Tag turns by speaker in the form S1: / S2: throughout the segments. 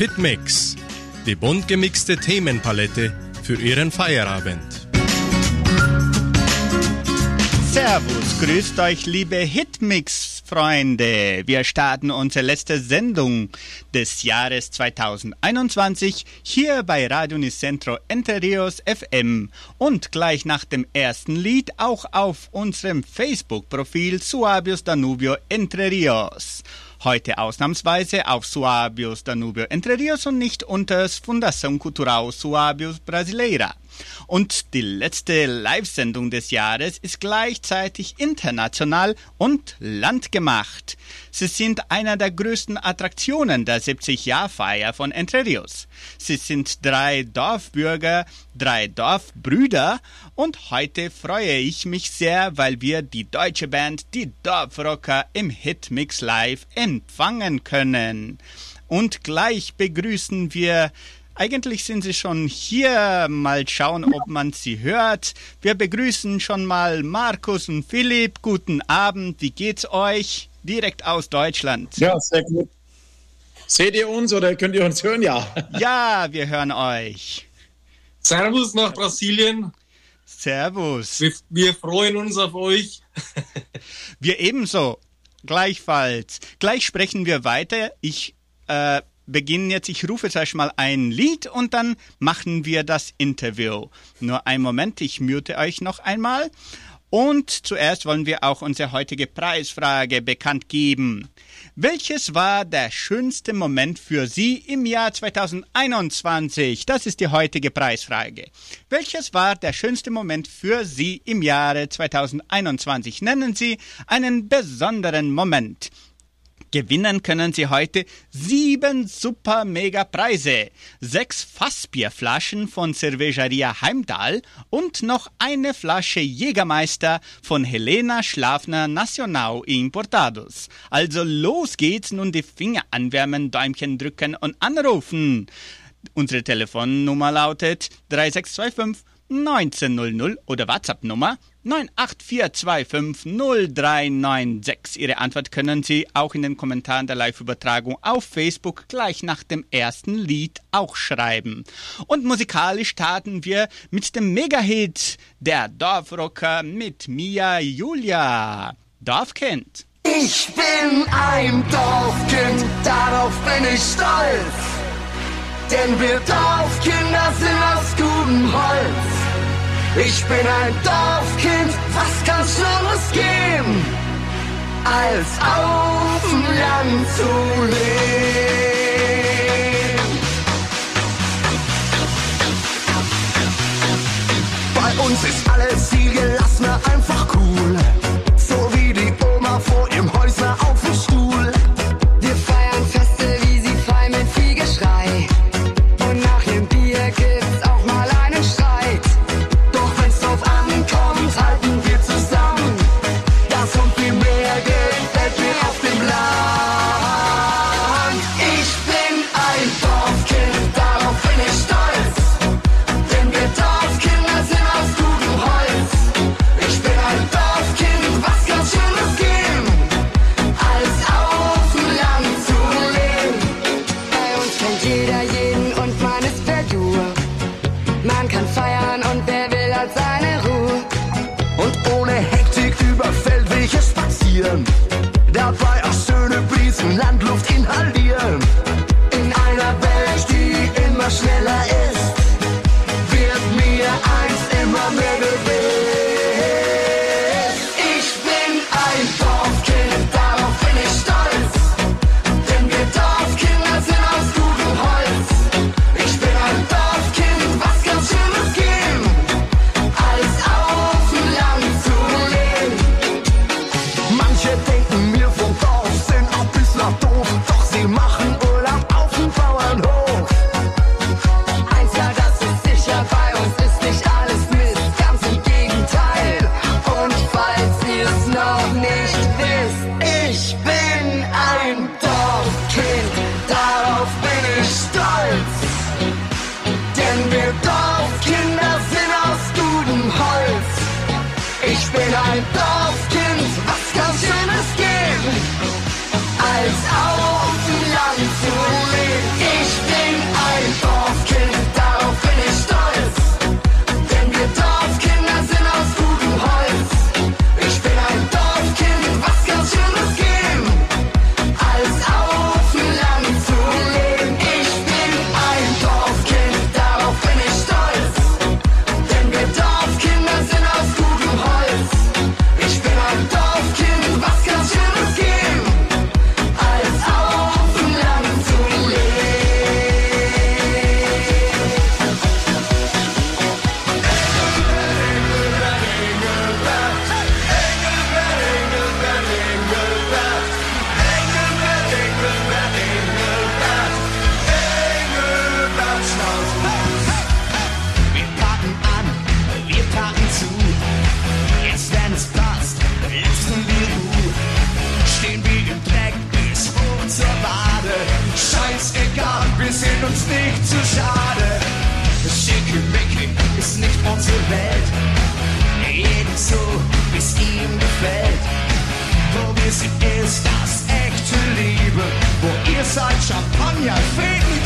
S1: Hitmix, die bunt gemixte Themenpalette für Ihren Feierabend.
S2: Servus, grüßt euch liebe Hitmix-Freunde. Wir starten unsere letzte Sendung des Jahres 2021 hier bei Radio Nicentro Entre Rios FM und gleich nach dem ersten Lied auch auf unserem Facebook-Profil Suabios Danubio Entre Rios. Heute ausnahmsweise auf Suabios Danubio Entre Rios und nicht unter Fundação Cultural Suabios Brasileira. Und die letzte Live-Sendung des Jahres ist gleichzeitig international und landgemacht. Sie sind einer der größten Attraktionen der 70-Jahr-Feier von Entre Rios. Sie sind drei Dorfbürger, drei Dorfbrüder und heute freue ich mich sehr, weil wir die deutsche Band, die Dorfrocker im Hitmix Live empfangen können. Und gleich begrüßen wir eigentlich sind sie schon hier. Mal schauen, ob man sie hört. Wir begrüßen schon mal Markus und Philipp. Guten Abend. Wie geht's euch? Direkt aus Deutschland.
S3: Ja, sehr gut. Seht ihr uns oder könnt ihr uns hören? Ja.
S2: Ja, wir hören euch.
S4: Servus nach Brasilien.
S2: Servus.
S4: Wir, wir freuen uns auf euch.
S2: wir ebenso. Gleichfalls. Gleich sprechen wir weiter. Ich äh, beginnen jetzt, ich rufe zuerst mal ein Lied und dann machen wir das Interview. Nur einen Moment, ich mute euch noch einmal. Und zuerst wollen wir auch unsere heutige Preisfrage bekannt geben. Welches war der schönste Moment für Sie im Jahr 2021? Das ist die heutige Preisfrage. Welches war der schönste Moment für Sie im Jahre 2021? Nennen Sie einen besonderen Moment. Gewinnen können Sie heute sieben super mega Preise, sechs Fassbierflaschen von Cervejeria Heimdall und noch eine Flasche Jägermeister von Helena Schlafner Nacional Importados. Also los geht's, nun die Finger anwärmen, Däumchen drücken und anrufen. Unsere Telefonnummer lautet 3625 1900 oder WhatsApp-Nummer 984250396. Ihre Antwort können Sie auch in den Kommentaren der Live-Übertragung auf Facebook gleich nach dem ersten Lied auch schreiben. Und musikalisch starten wir mit dem Mega-Hit Der Dorfrocker mit Mia Julia. Dorfkind.
S5: Ich bin ein Dorfkind, darauf bin ich stolz. Denn wir Dorfkinder sind aus gutem Holz. Ich bin ein Dorfkind, was kann Schlimmes geben, als auf dem Land zu leben? Bei uns ist alles viel gelassener, einfach cool. fließen Landluft inhalieren.
S6: ihr seid Champagner, Frieden,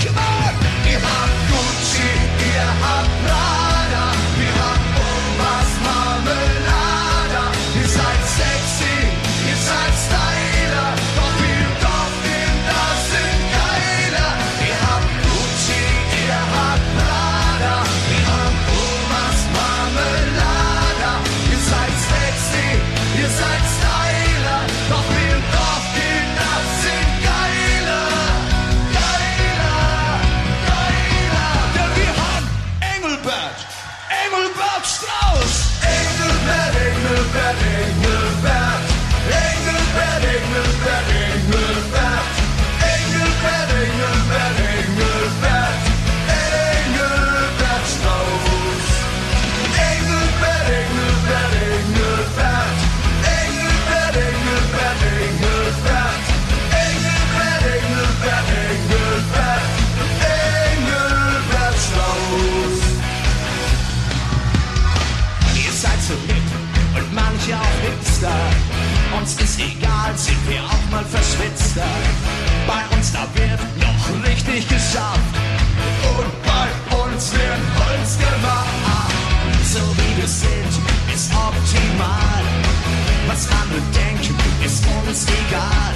S6: Wird noch richtig geschafft. Und bei uns wird Holz gemacht. So wie wir sind, ist optimal. Was andere denken, ist uns egal.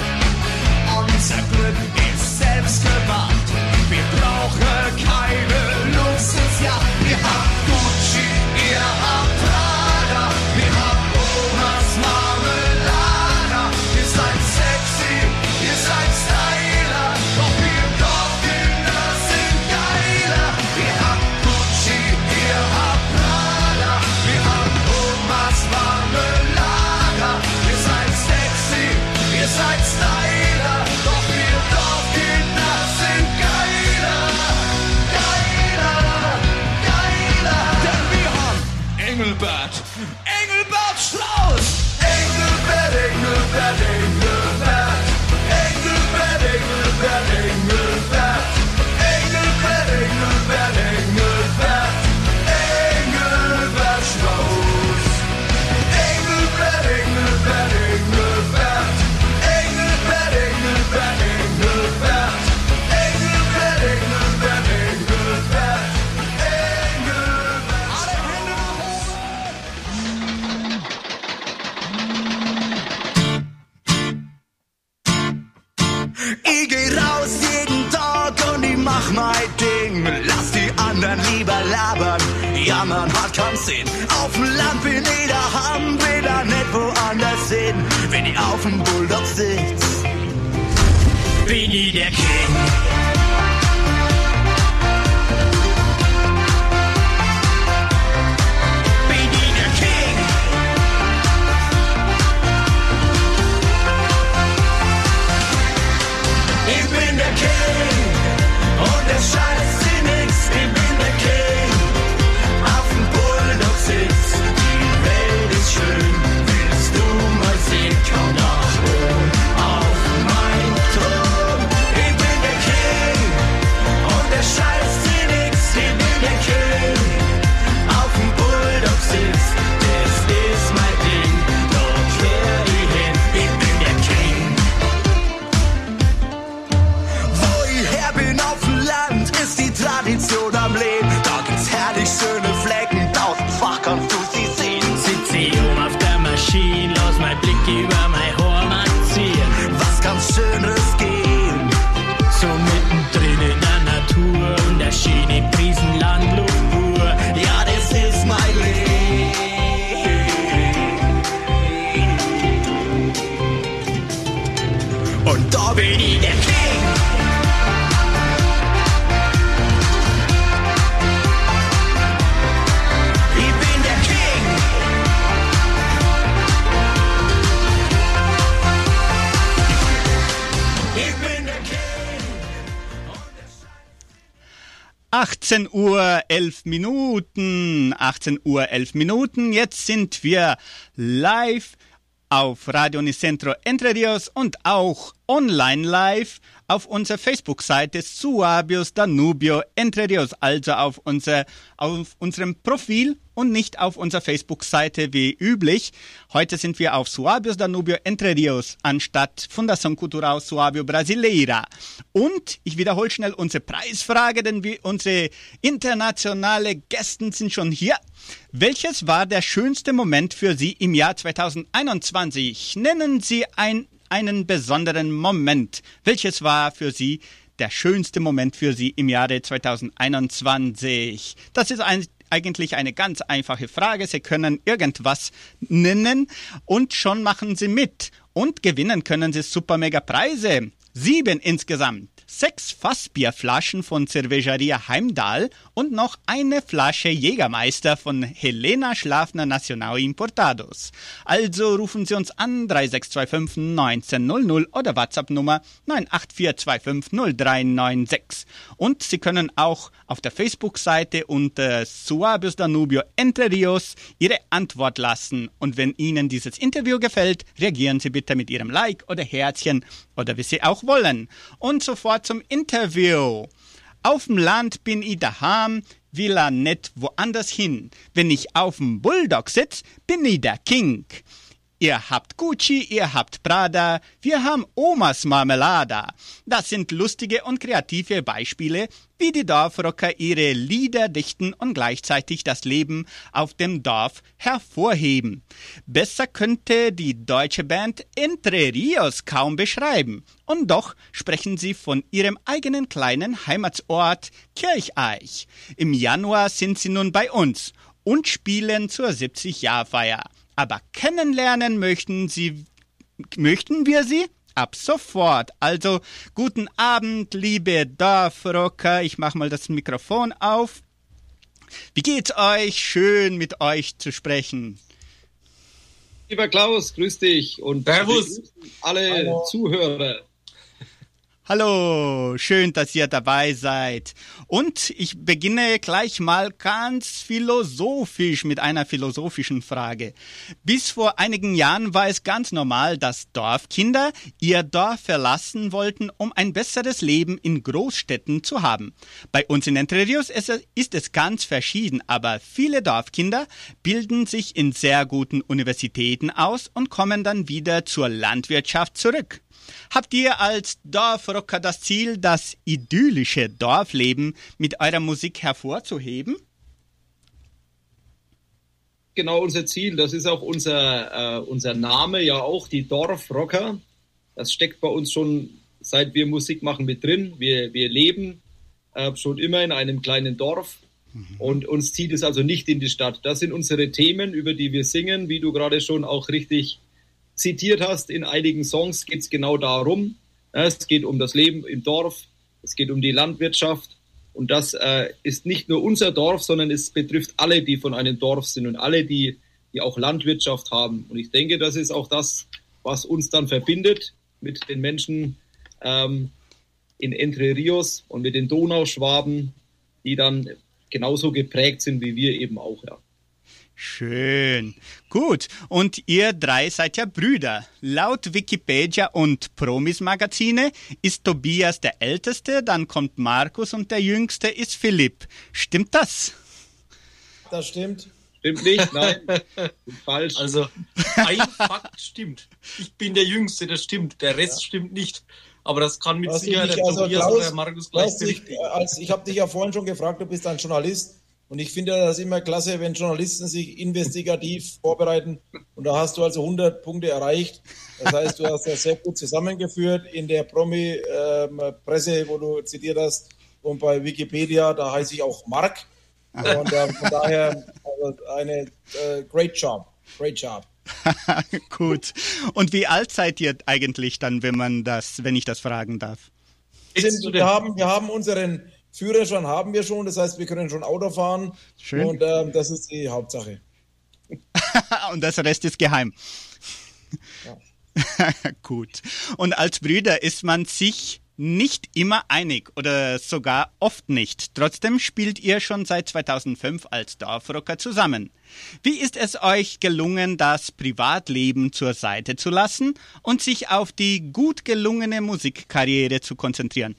S2: 18 Uhr 11 Minuten, 18 Uhr 11 Minuten. Jetzt sind wir live auf Radio Unicentro Entre Rios und auch online live auf unserer Facebook-Seite Suabios Danubio Entre Rios, also auf, unser, auf unserem Profil und nicht auf unserer Facebook-Seite wie üblich. Heute sind wir auf Suabios Danubio Entre Rios anstatt Fundação Cultural Suabio Brasileira. Und ich wiederhole schnell unsere Preisfrage, denn wir, unsere internationale Gäste sind schon hier. Welches war der schönste Moment für Sie im Jahr 2021? Nennen Sie ein, einen besonderen Moment. Welches war für Sie der schönste Moment für Sie im Jahre 2021? Das ist ein, eigentlich eine ganz einfache Frage. Sie können irgendwas nennen und schon machen Sie mit. Und gewinnen können Sie super mega Preise. Sieben insgesamt. Sechs Fassbierflaschen von Cervejeria Heimdall und noch eine Flasche Jägermeister von Helena Schlafner Nacional Importados. Also rufen Sie uns an 3625 1900 oder WhatsApp Nummer 984250396. Und Sie können auch auf der Facebook-Seite unter Suabios Danubio Entre Rios Ihre Antwort lassen. Und wenn Ihnen dieses Interview gefällt, reagieren Sie bitte mit Ihrem Like oder Herzchen oder wie Sie auch wollen. Und sofort zum Interview. Auf dem Land bin ich daheim, will er nicht woanders hin. Wenn ich auf dem Bulldog sitz, bin ich der King. Ihr habt Gucci, ihr habt Prada, wir haben Omas Marmelada. Das sind lustige und kreative Beispiele, wie die Dorfrocker ihre Lieder dichten und gleichzeitig das Leben auf dem Dorf hervorheben. Besser könnte die deutsche Band Entre Rios kaum beschreiben. Und doch sprechen sie von ihrem eigenen kleinen Heimatsort Kircheich. Im Januar sind sie nun bei uns und spielen zur 70-Jahr-Feier. Aber kennenlernen möchten Sie, möchten wir Sie? Ab sofort. Also guten Abend, liebe Dorfrocker. Ich mache mal das Mikrofon auf. Wie geht's euch? Schön mit euch zu sprechen.
S7: Lieber Klaus, grüß dich und
S4: Servus.
S7: alle
S4: Hallo.
S7: Zuhörer.
S2: Hallo, schön, dass ihr dabei seid. Und ich beginne gleich mal ganz philosophisch mit einer philosophischen Frage. Bis vor einigen Jahren war es ganz normal, dass Dorfkinder ihr Dorf verlassen wollten, um ein besseres Leben in Großstädten zu haben. Bei uns in Entre Rios ist es, ist es ganz verschieden, aber viele Dorfkinder bilden sich in sehr guten Universitäten aus und kommen dann wieder zur Landwirtschaft zurück. Habt ihr als Dorfrocker das Ziel, das idyllische Dorfleben mit eurer Musik hervorzuheben?
S7: Genau unser Ziel, das ist auch unser, äh, unser Name, ja auch die Dorfrocker. Das steckt bei uns schon, seit wir Musik machen, mit drin. Wir, wir leben äh, schon immer in einem kleinen Dorf und uns zieht es also nicht in die Stadt. Das sind unsere Themen, über die wir singen, wie du gerade schon auch richtig zitiert hast. In einigen Songs geht es genau darum. Es geht um das Leben im Dorf, es geht um die Landwirtschaft. Und das äh, ist nicht nur unser Dorf, sondern es betrifft alle, die von einem Dorf sind und alle, die, die auch Landwirtschaft haben. Und ich denke, das ist auch das, was uns dann verbindet mit den Menschen ähm, in Entre Rios und mit den Donauschwaben, die dann genauso geprägt sind wie wir eben auch. Ja.
S2: Schön. Gut. Und ihr drei seid ja Brüder. Laut Wikipedia und Promis Magazine ist Tobias der Älteste, dann kommt Markus und der Jüngste ist Philipp. Stimmt das?
S3: Das stimmt.
S7: Stimmt nicht? Nein, falsch.
S4: Also, ein Fakt stimmt. Ich bin der Jüngste, das stimmt. Der Rest stimmt nicht. Aber das kann mit
S3: ich
S4: Sicherheit
S3: nicht-
S4: der
S3: also
S4: Tobias
S3: Klaus,
S4: oder der Markus gleich
S3: Klaus, ich,
S4: berichtigen.
S3: als, ich habe dich ja vorhin schon gefragt, du bist ein Journalist. Und ich finde das immer klasse, wenn Journalisten sich investigativ vorbereiten. Und da hast du also 100 Punkte erreicht. Das heißt, du hast das sehr gut zusammengeführt in der Promi-Presse, wo du zitiert hast. Und bei Wikipedia, da heiße ich auch Mark. Und äh, von daher also eine äh, great job. Great job.
S2: Gut. Und wie alt seid ihr eigentlich dann, wenn man das, wenn ich das fragen darf?
S3: Wir, haben, wir haben unseren Führerschein haben wir schon, das heißt, wir können schon Auto fahren.
S2: Schön.
S3: Und ähm, das ist die Hauptsache.
S2: und das Rest ist geheim. Gut. Und als Brüder ist man sich nicht immer einig oder sogar oft nicht. Trotzdem spielt ihr schon seit 2005 als Dorfrocker zusammen. Wie ist es euch gelungen, das Privatleben zur Seite zu lassen und sich auf die gut gelungene Musikkarriere zu konzentrieren?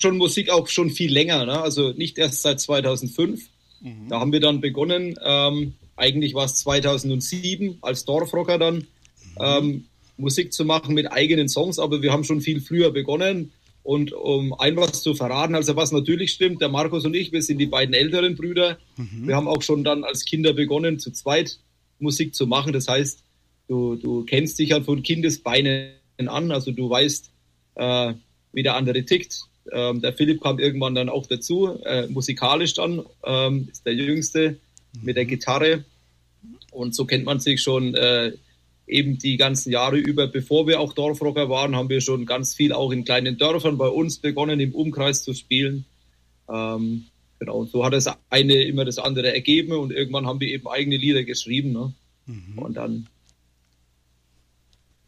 S7: Schon Musik auch schon viel länger, ne? also nicht erst seit 2005. Mhm. Da haben wir dann begonnen, ähm, eigentlich war es 2007 als Dorfrocker dann, mhm. ähm, Musik zu machen mit eigenen Songs, aber wir haben schon viel früher begonnen. Und um ein was zu verraten, also was natürlich stimmt, der Markus und ich, wir sind die beiden älteren Brüder. Mhm. Wir haben auch schon dann als Kinder begonnen, zu zweit Musik zu machen. Das heißt, du, du kennst dich halt von Kindesbeinen an, also du weißt, äh, wie der andere tickt. Ähm, der Philipp kam irgendwann dann auch dazu, äh, musikalisch dann, ähm, ist der Jüngste mhm. mit der Gitarre. Und so kennt man sich schon äh, eben die ganzen Jahre über, bevor wir auch Dorfrocker waren, haben wir schon ganz viel auch in kleinen Dörfern bei uns begonnen, im Umkreis zu spielen. Ähm, genau, und so hat das eine immer das andere ergeben und irgendwann haben wir eben eigene Lieder geschrieben. Ne? Mhm. Und dann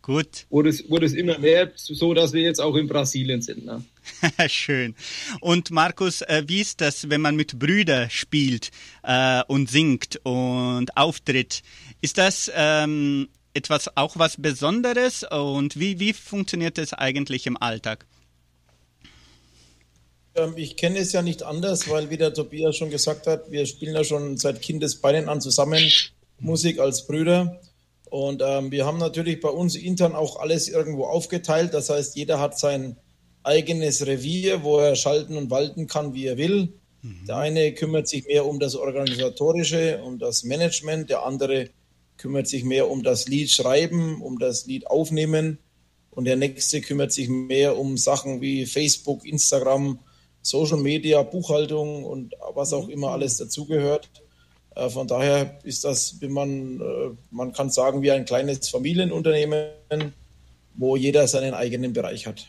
S2: Gut.
S7: Wurde es, wurde es immer mehr, so dass wir jetzt auch in Brasilien sind. Ne?
S2: Schön. Und Markus, äh, wie ist das, wenn man mit Brüdern spielt äh, und singt und auftritt? Ist das ähm, etwas auch was Besonderes und wie, wie funktioniert es eigentlich im Alltag?
S3: Ähm, ich kenne es ja nicht anders, weil wie der Tobias schon gesagt hat, wir spielen ja schon seit Kindesbeinen an zusammen Musik als Brüder. Und ähm, wir haben natürlich bei uns intern auch alles irgendwo aufgeteilt. Das heißt, jeder hat sein eigenes Revier, wo er schalten und walten kann, wie er will. Mhm. Der eine kümmert sich mehr um das Organisatorische, um das Management, der andere kümmert sich mehr um das Lied schreiben, um das Lied aufnehmen und der nächste kümmert sich mehr um Sachen wie Facebook, Instagram, Social Media, Buchhaltung und was auch immer alles dazugehört. Äh, von daher ist das, wie man, äh, man kann sagen, wie ein kleines Familienunternehmen, wo jeder seinen eigenen Bereich hat.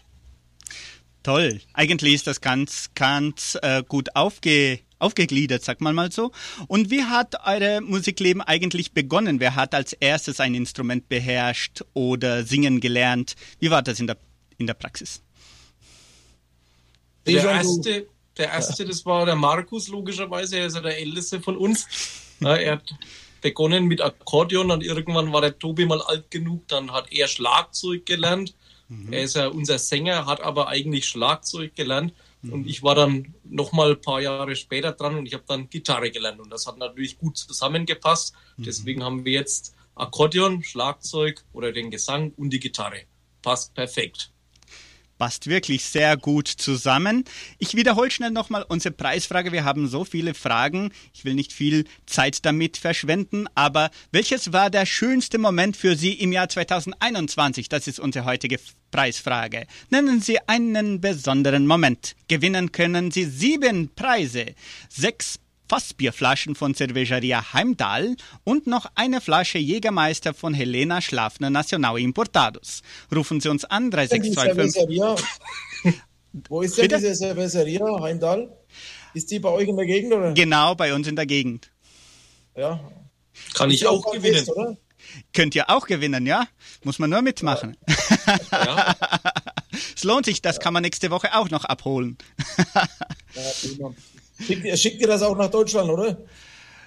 S2: Toll. Eigentlich ist das ganz, ganz äh, gut aufge, aufgegliedert, sagt man mal so. Und wie hat euer Musikleben eigentlich begonnen? Wer hat als erstes ein Instrument beherrscht oder singen gelernt? Wie war das in der, in der Praxis?
S4: Der erste, der erste, das war der Markus, logischerweise. Er ist ja der älteste von uns. Ja, er hat begonnen mit Akkordeon und irgendwann war der Tobi mal alt genug, dann hat er Schlagzeug gelernt. Mhm. Er ist ja unser Sänger, hat aber eigentlich Schlagzeug gelernt. Und ich war dann noch mal ein paar Jahre später dran und ich habe dann Gitarre gelernt. Und das hat natürlich gut zusammengepasst. Mhm. Deswegen haben wir jetzt Akkordeon, Schlagzeug oder den Gesang und die Gitarre. Passt perfekt
S2: passt wirklich sehr gut zusammen. Ich wiederhole schnell nochmal unsere Preisfrage. Wir haben so viele Fragen. Ich will nicht viel Zeit damit verschwenden, aber welches war der schönste Moment für Sie im Jahr 2021? Das ist unsere heutige Preisfrage. Nennen Sie einen besonderen Moment. Gewinnen können Sie sieben Preise. Sechs Fassbierflaschen von Cervejeria Heimdall und noch eine Flasche Jägermeister von Helena Schlafner Nacional Importados. Rufen Sie uns an 3625.
S3: Wo ist denn Bitte? diese Cervejeria Heimdall? Ist die bei euch in der Gegend oder?
S2: Genau, bei uns in der Gegend.
S3: Ja.
S4: Kann ich auch gewinnen.
S2: Fest, Könnt ihr auch gewinnen, ja? Muss man nur mitmachen. Ja. es lohnt sich, das kann man nächste Woche auch noch abholen.
S3: ja, Schickt, schickt ihr das auch nach Deutschland, oder?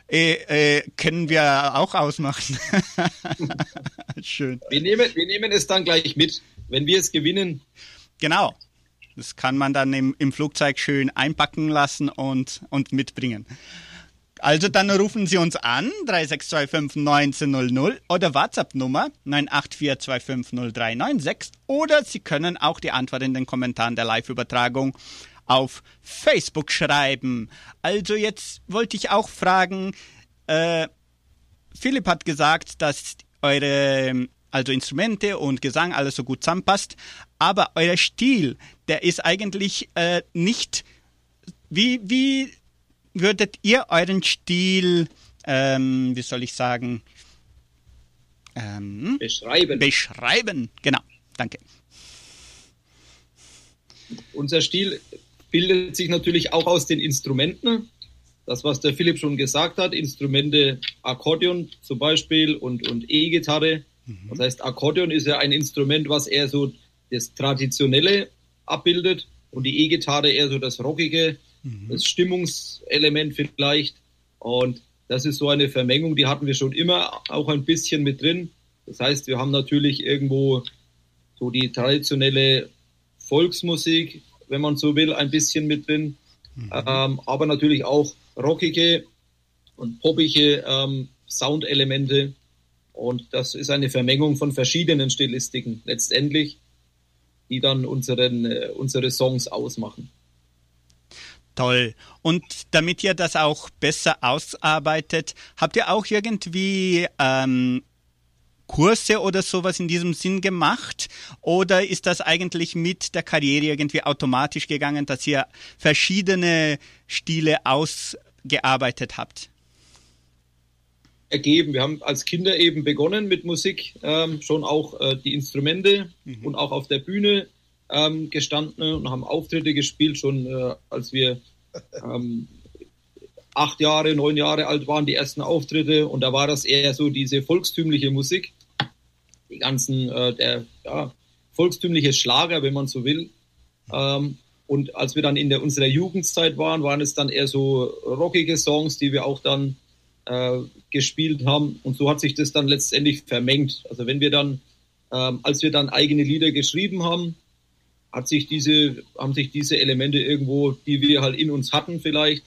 S2: Äh, äh, können wir auch ausmachen.
S7: Schön. Wir nehmen, wir nehmen es dann gleich mit, wenn wir es gewinnen.
S2: Genau. Das kann man dann im, im Flugzeug schön einpacken lassen und, und mitbringen. Also dann rufen Sie uns an, 3625 1900 oder WhatsApp-Nummer 984250396 oder Sie können auch die Antwort in den Kommentaren der Live-Übertragung auf Facebook schreiben. Also jetzt wollte ich auch fragen, äh, Philipp hat gesagt, dass eure also Instrumente und Gesang alles so gut zusammenpasst, aber euer Stil, der ist eigentlich äh, nicht. Wie, wie würdet ihr euren Stil, ähm, wie soll ich sagen,
S7: ähm, beschreiben?
S2: Beschreiben, genau. Danke.
S7: Unser Stil bildet sich natürlich auch aus den Instrumenten. Das, was der Philipp schon gesagt hat, Instrumente Akkordeon zum Beispiel und, und E-Gitarre. Mhm. Das heißt, Akkordeon ist ja ein Instrument, was eher so das Traditionelle abbildet und die E-Gitarre eher so das Rockige, mhm. das Stimmungselement vielleicht. Und das ist so eine Vermengung, die hatten wir schon immer auch ein bisschen mit drin. Das heißt, wir haben natürlich irgendwo so die traditionelle Volksmusik, wenn man so will, ein bisschen mit drin. Mhm. Ähm, aber natürlich auch rockige und poppige ähm, Soundelemente. Und das ist eine Vermengung von verschiedenen Stilistiken letztendlich, die dann unseren, äh, unsere Songs ausmachen.
S2: Toll. Und damit ihr das auch besser ausarbeitet, habt ihr auch irgendwie ähm, Kurse oder sowas in diesem Sinn gemacht? Oder ist das eigentlich mit der Karriere irgendwie automatisch gegangen, dass ihr verschiedene Stile ausgearbeitet habt?
S7: Ergeben. Wir haben als Kinder eben begonnen mit Musik, ähm, schon auch äh, die Instrumente mhm. und auch auf der Bühne ähm, gestanden und haben Auftritte gespielt, schon äh, als wir ähm, acht Jahre, neun Jahre alt waren, die ersten Auftritte. Und da war das eher so diese volkstümliche Musik die ganzen, äh, der ja, volkstümliche Schlager, wenn man so will. Ähm, und als wir dann in der, unserer Jugendzeit waren, waren es dann eher so rockige Songs, die wir auch dann äh, gespielt haben. Und so hat sich das dann letztendlich vermengt. Also wenn wir dann, ähm, als wir dann eigene Lieder geschrieben haben, hat sich diese, haben sich diese Elemente irgendwo, die wir halt in uns hatten vielleicht,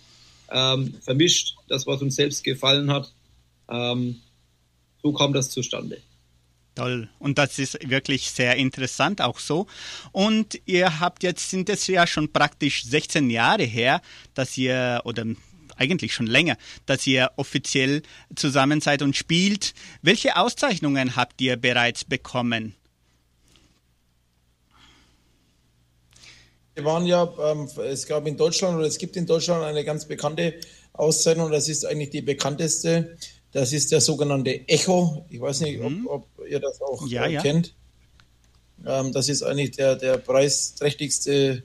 S7: ähm, vermischt. Das, was uns selbst gefallen hat. Ähm, so kam das zustande.
S2: Toll. Und das ist wirklich sehr interessant auch so. Und ihr habt jetzt, sind es ja schon praktisch 16 Jahre her, dass ihr, oder eigentlich schon länger, dass ihr offiziell zusammen seid und spielt. Welche Auszeichnungen habt ihr bereits bekommen?
S3: Wir waren ja, ähm, es gab in Deutschland oder es gibt in Deutschland eine ganz bekannte Auszeichnung, das ist eigentlich die bekannteste das ist der sogenannte Echo. Ich weiß nicht, mhm. ob, ob, ihr das auch ja, äh, ja. kennt. Ähm, das ist eigentlich der, der preisträchtigste,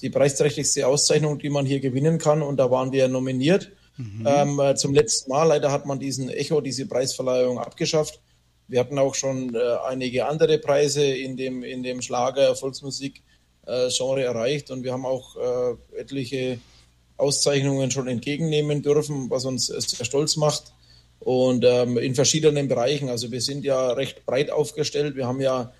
S3: die preisträchtigste Auszeichnung, die man hier gewinnen kann. Und da waren wir nominiert. Mhm. Ähm, äh, zum letzten Mal leider hat man diesen Echo, diese Preisverleihung abgeschafft. Wir hatten auch schon äh, einige andere Preise in dem, in dem Schlager, Volksmusik äh, Genre erreicht und wir haben auch äh, etliche Auszeichnungen schon entgegennehmen dürfen, was uns sehr stolz macht und ähm, in verschiedenen Bereichen. Also wir sind ja recht breit aufgestellt. Wir haben ja,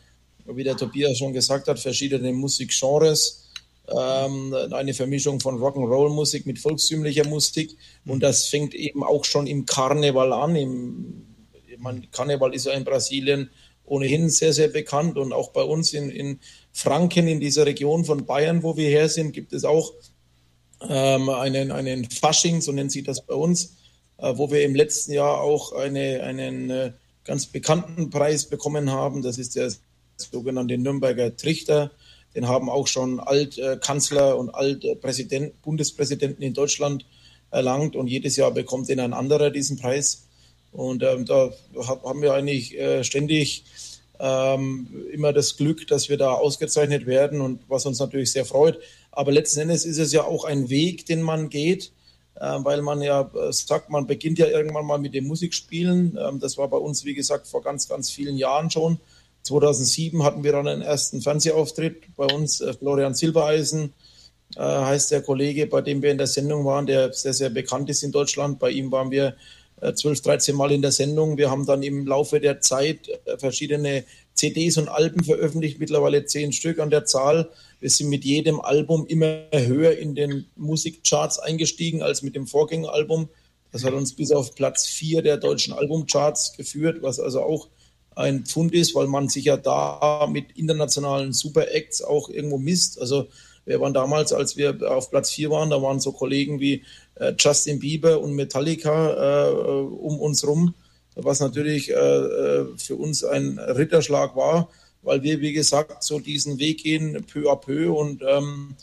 S3: wie der Tobias schon gesagt hat, verschiedene Musikgenres. Ähm, eine Vermischung von Rock'n'Roll-Musik mit volkstümlicher Musik. Und das fängt eben auch schon im Karneval an. Im, meine, Karneval ist ja in Brasilien ohnehin sehr, sehr bekannt. Und auch bei uns in, in Franken, in dieser Region von Bayern, wo wir her sind, gibt es auch ähm, einen, einen Fasching, so nennt sich das bei uns wo wir im letzten Jahr auch eine, einen äh, ganz bekannten Preis bekommen haben. Das ist der sogenannte Nürnberger Trichter. Den haben auch schon Altkanzler und Altpräsident, Bundespräsidenten in Deutschland erlangt und jedes Jahr bekommt den ein anderer diesen Preis. Und ähm, da haben wir eigentlich äh, ständig ähm, immer das Glück, dass wir da ausgezeichnet werden und was uns natürlich sehr freut. Aber letzten Endes ist es ja auch ein Weg, den man geht äh, weil man ja äh, sagt, man beginnt ja irgendwann mal mit dem Musikspielen. Ähm, das war bei uns, wie gesagt, vor ganz, ganz vielen Jahren schon. 2007 hatten wir dann einen ersten Fernsehauftritt bei uns. Äh, Florian Silbereisen heißt der Kollege, bei dem wir in der Sendung waren, der sehr, sehr bekannt ist in Deutschland. Bei ihm waren wir 12, 13 Mal in der Sendung. Wir haben dann im Laufe der Zeit verschiedene CDs und Alben veröffentlicht, mittlerweile zehn Stück an der Zahl. Wir sind mit jedem Album immer höher in den Musikcharts eingestiegen als mit dem Vorgängeralbum. Das hat uns bis auf Platz vier der deutschen Albumcharts geführt, was also auch ein Pfund ist, weil man sich ja da mit internationalen Super-Acts auch irgendwo misst. Also wir waren damals, als wir auf Platz vier waren, da waren so Kollegen wie äh, Justin Bieber und Metallica äh, um uns rum, was natürlich äh, äh für uns ein Ritterschlag war weil wir, wie gesagt, so diesen Weg gehen, peu à peu. Und ähm,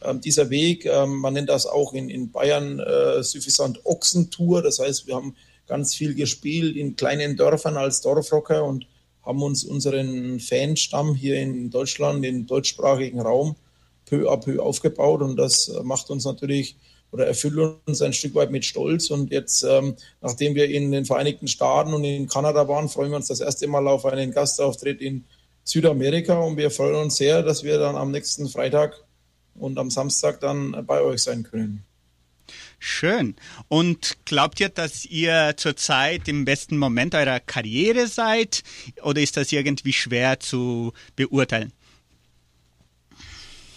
S3: äh, dieser Weg, äh, man nennt das auch in, in Bayern äh, suffisant Ochsentour. Das heißt, wir haben ganz viel gespielt in kleinen Dörfern als Dorfrocker und haben uns unseren Fanstamm hier in Deutschland, im deutschsprachigen Raum, peu à peu aufgebaut. Und das macht uns natürlich oder erfüllt uns ein Stück weit mit Stolz. Und jetzt, ähm, nachdem wir in den Vereinigten Staaten und in Kanada waren, freuen wir uns das erste Mal auf einen Gastauftritt in Südamerika und wir freuen uns sehr, dass wir dann am nächsten Freitag und am Samstag dann bei euch sein können.
S2: Schön. Und glaubt ihr, dass ihr zurzeit im besten Moment eurer Karriere seid oder ist das irgendwie schwer zu beurteilen?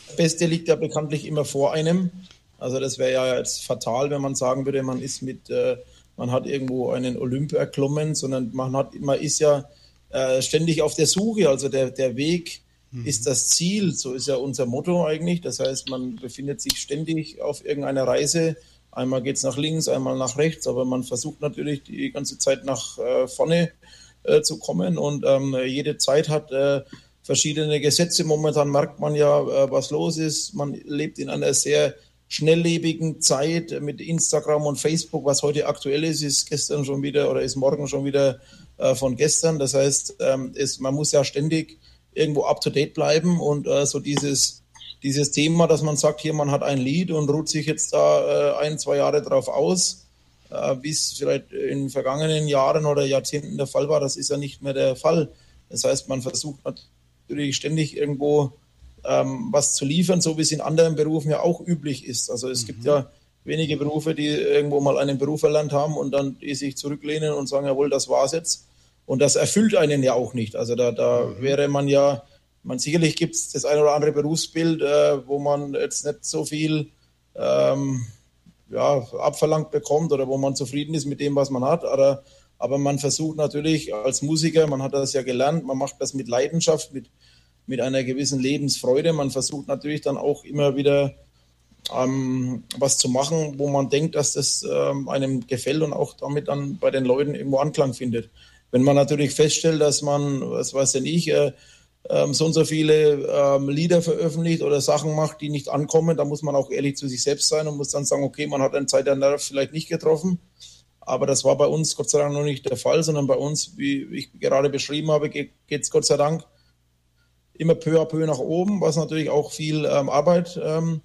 S3: Das Beste liegt ja bekanntlich immer vor einem. Also das wäre ja jetzt fatal, wenn man sagen würde, man ist mit, äh, man hat irgendwo einen Olymp erklommen, sondern man hat, man ist ja äh, ständig auf der Suche. Also der, der Weg mhm. ist das Ziel. So ist ja unser Motto eigentlich. Das heißt, man befindet sich ständig auf irgendeiner Reise Einmal geht es nach links, einmal nach rechts, aber man versucht natürlich die ganze Zeit nach äh, vorne äh, zu kommen und ähm, jede Zeit hat äh, verschiedene Gesetze. Momentan merkt man ja, äh, was los ist. Man lebt in einer sehr schnelllebigen Zeit mit Instagram und Facebook. Was heute aktuell ist, ist gestern schon wieder oder ist morgen schon wieder äh, von gestern. Das heißt, ähm, es, man muss ja ständig irgendwo up to date bleiben und äh, so dieses dieses Thema, dass man sagt, hier, man hat ein Lied und ruht sich jetzt da äh, ein, zwei Jahre drauf aus, äh, wie es vielleicht in vergangenen Jahren oder Jahrzehnten der Fall war, das ist ja nicht mehr der Fall. Das heißt, man versucht natürlich ständig irgendwo ähm, was zu liefern, so wie es in anderen Berufen ja auch üblich ist. Also es mhm. gibt ja wenige Berufe, die irgendwo mal einen Beruf erlernt haben und dann die sich zurücklehnen und sagen, jawohl, das war's jetzt. Und das erfüllt einen ja auch nicht. Also da, da mhm. wäre man ja man sicherlich gibt es das eine oder andere Berufsbild, äh, wo man jetzt nicht so viel ähm, ja, abverlangt bekommt oder wo man zufrieden ist mit dem, was man hat. Aber, aber man versucht natürlich als Musiker, man hat das ja gelernt, man macht das mit Leidenschaft, mit, mit einer gewissen Lebensfreude. Man versucht natürlich dann auch immer wieder ähm, was zu machen, wo man denkt, dass das ähm, einem gefällt und auch damit dann bei den Leuten irgendwo Anklang findet. Wenn man natürlich feststellt, dass man, was weiß denn ich, äh, ähm, so und so viele ähm, Lieder veröffentlicht oder Sachen macht, die nicht ankommen, da muss man auch ehrlich zu sich selbst sein und muss dann sagen, okay, man hat einen Zeit der Nerv vielleicht nicht getroffen. Aber das war bei uns Gott sei Dank noch nicht der Fall, sondern bei uns, wie ich gerade beschrieben habe, geht es Gott sei Dank immer peu à peu nach oben, was natürlich auch viel ähm, Arbeit ähm,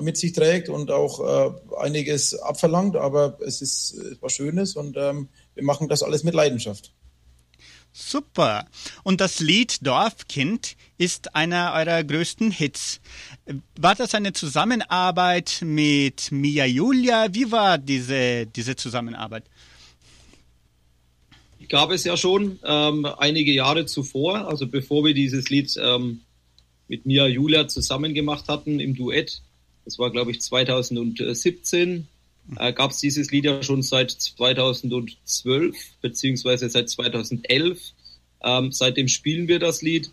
S3: mit sich trägt und auch äh, einiges abverlangt. Aber es ist was Schönes und ähm, wir machen das alles mit Leidenschaft.
S2: Super. Und das Lied Dorfkind ist einer eurer größten Hits. War das eine Zusammenarbeit mit Mia Julia? Wie war diese, diese Zusammenarbeit?
S7: Gab es ja schon ähm, einige Jahre zuvor, also bevor wir dieses Lied ähm, mit Mia Julia zusammen gemacht hatten im Duett. Das war, glaube ich, 2017 äh, gab es dieses Lied ja schon seit 2012 beziehungsweise seit 2011. Ähm, seitdem spielen wir das Lied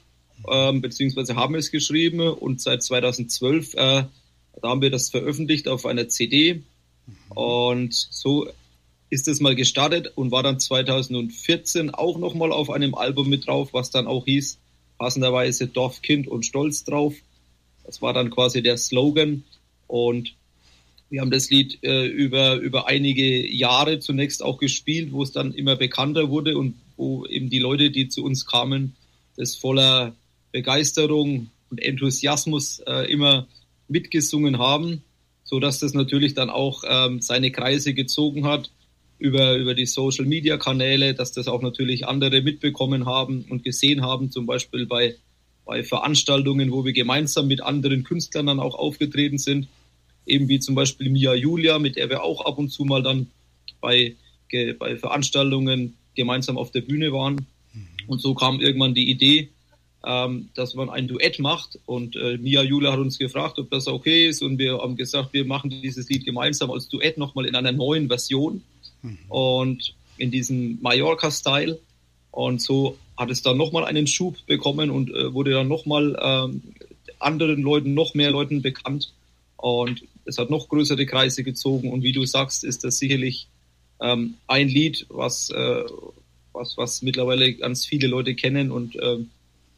S7: ähm, beziehungsweise haben es geschrieben und seit 2012 äh, da haben wir das veröffentlicht auf einer CD und so ist es mal gestartet und war dann 2014 auch nochmal auf einem Album mit drauf, was dann auch hieß, passenderweise Dorfkind und Stolz drauf. Das war dann quasi der Slogan und wir haben das Lied äh, über, über einige Jahre zunächst auch gespielt, wo es dann immer bekannter wurde und wo eben die Leute, die zu uns kamen, das voller Begeisterung und Enthusiasmus äh, immer mitgesungen haben, so dass das natürlich dann auch ähm, seine Kreise gezogen hat über, über die Social Media Kanäle, dass das auch natürlich andere mitbekommen haben und gesehen haben, zum Beispiel bei, bei Veranstaltungen, wo wir gemeinsam mit anderen Künstlern dann auch aufgetreten sind eben wie zum Beispiel Mia Julia, mit der wir auch ab und zu mal dann bei, bei Veranstaltungen gemeinsam auf der Bühne waren. Mhm. Und so kam irgendwann die Idee, ähm, dass man ein Duett macht. Und äh, Mia Julia hat uns gefragt, ob das okay ist. Und wir haben gesagt, wir machen dieses Lied gemeinsam als Duett nochmal in einer neuen Version mhm. und in diesem Mallorca-Style. Und so hat es dann nochmal einen Schub bekommen und äh, wurde dann nochmal ähm, anderen Leuten, noch mehr Leuten bekannt. Und es hat noch größere Kreise gezogen und wie du sagst, ist das sicherlich ähm, ein Lied, was, äh, was, was mittlerweile ganz viele Leute kennen und äh,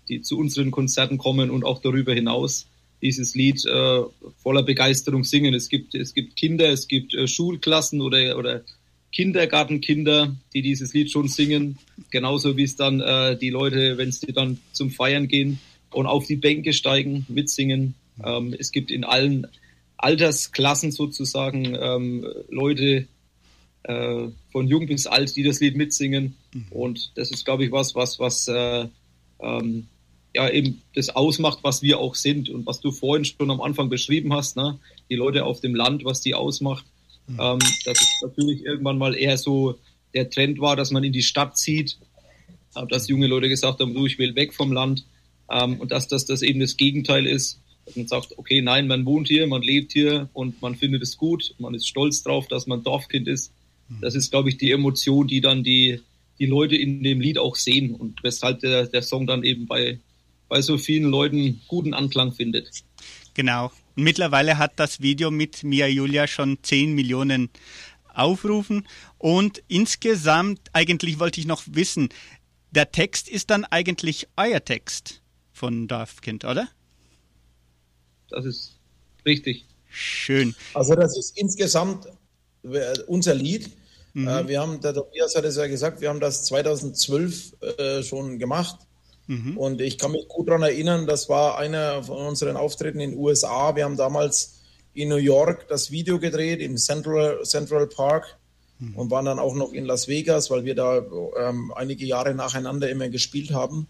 S7: die zu unseren Konzerten kommen und auch darüber hinaus dieses Lied äh, voller Begeisterung singen. Es gibt, es gibt Kinder, es gibt äh, Schulklassen oder, oder Kindergartenkinder, die dieses Lied schon singen. Genauso wie es dann äh, die Leute, wenn sie dann zum Feiern gehen und auf die Bänke steigen, mitsingen. Ähm, es gibt in allen Altersklassen sozusagen ähm, Leute äh, von jung bis alt, die das Lied mitsingen. Mhm. Und das ist, glaube ich, was, was, was äh, ähm, ja eben das ausmacht, was wir auch sind und was du vorhin schon am Anfang beschrieben hast, ne? die Leute auf dem Land, was die ausmacht, mhm. ähm, dass es natürlich irgendwann mal eher so der Trend war, dass man in die Stadt zieht, dass junge Leute gesagt haben, du, ich will weg vom Land ähm, und dass das, das eben das Gegenteil ist, dass man sagt, okay, nein, man wohnt hier, man lebt hier und man findet es gut, man ist stolz drauf, dass man Dorfkind ist. Mhm. Das ist, glaube ich, die Emotion, die dann die, die Leute in dem Lied auch sehen und weshalb der, der Song dann eben bei bei so vielen Leuten guten Anklang findet.
S2: Genau. Mittlerweile hat das Video mit Mia Julia schon 10 Millionen Aufrufen und insgesamt, eigentlich wollte ich noch wissen, der Text ist dann eigentlich euer Text von Dorfkind, oder?
S7: Das ist richtig.
S2: Schön.
S3: Also das ist insgesamt äh, unser Lied. Mhm. Äh, wir haben, der Tobias hat es ja gesagt, wir haben das 2012 äh, schon gemacht Mhm. Und ich kann mich gut daran erinnern, das war einer von unseren Auftritten in den USA. Wir haben damals in New York das Video gedreht im Central, Central Park mhm. und waren dann auch noch in Las Vegas, weil wir da ähm, einige Jahre nacheinander immer gespielt haben.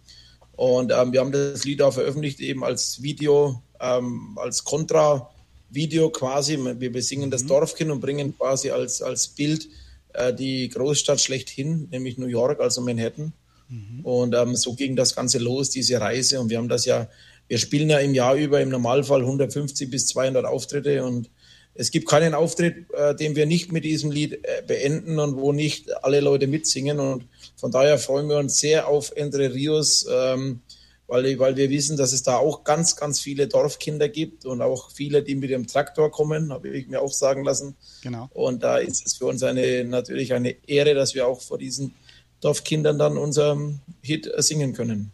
S3: Und ähm, wir haben das Lied auch veröffentlicht, eben als Video, ähm, als Kontra-Video quasi. Wir besingen mhm. das Dorfkind und bringen quasi als, als Bild äh, die Großstadt schlechthin, nämlich New York, also Manhattan. Mhm. Und ähm, so ging das Ganze los, diese Reise. Und wir haben das ja, wir spielen ja im Jahr über im Normalfall 150 bis 200 Auftritte und es gibt keinen Auftritt, äh, den wir nicht mit diesem Lied äh, beenden und wo nicht alle Leute mitsingen. Und von daher freuen wir uns sehr auf Entre Rios, ähm, weil, weil wir wissen, dass es da auch ganz, ganz viele Dorfkinder gibt und auch viele, die mit dem Traktor kommen, habe ich mir auch sagen lassen. Genau. Und da ist es für uns eine, natürlich eine Ehre, dass wir auch vor diesen Dorfkindern dann unser Hit singen können.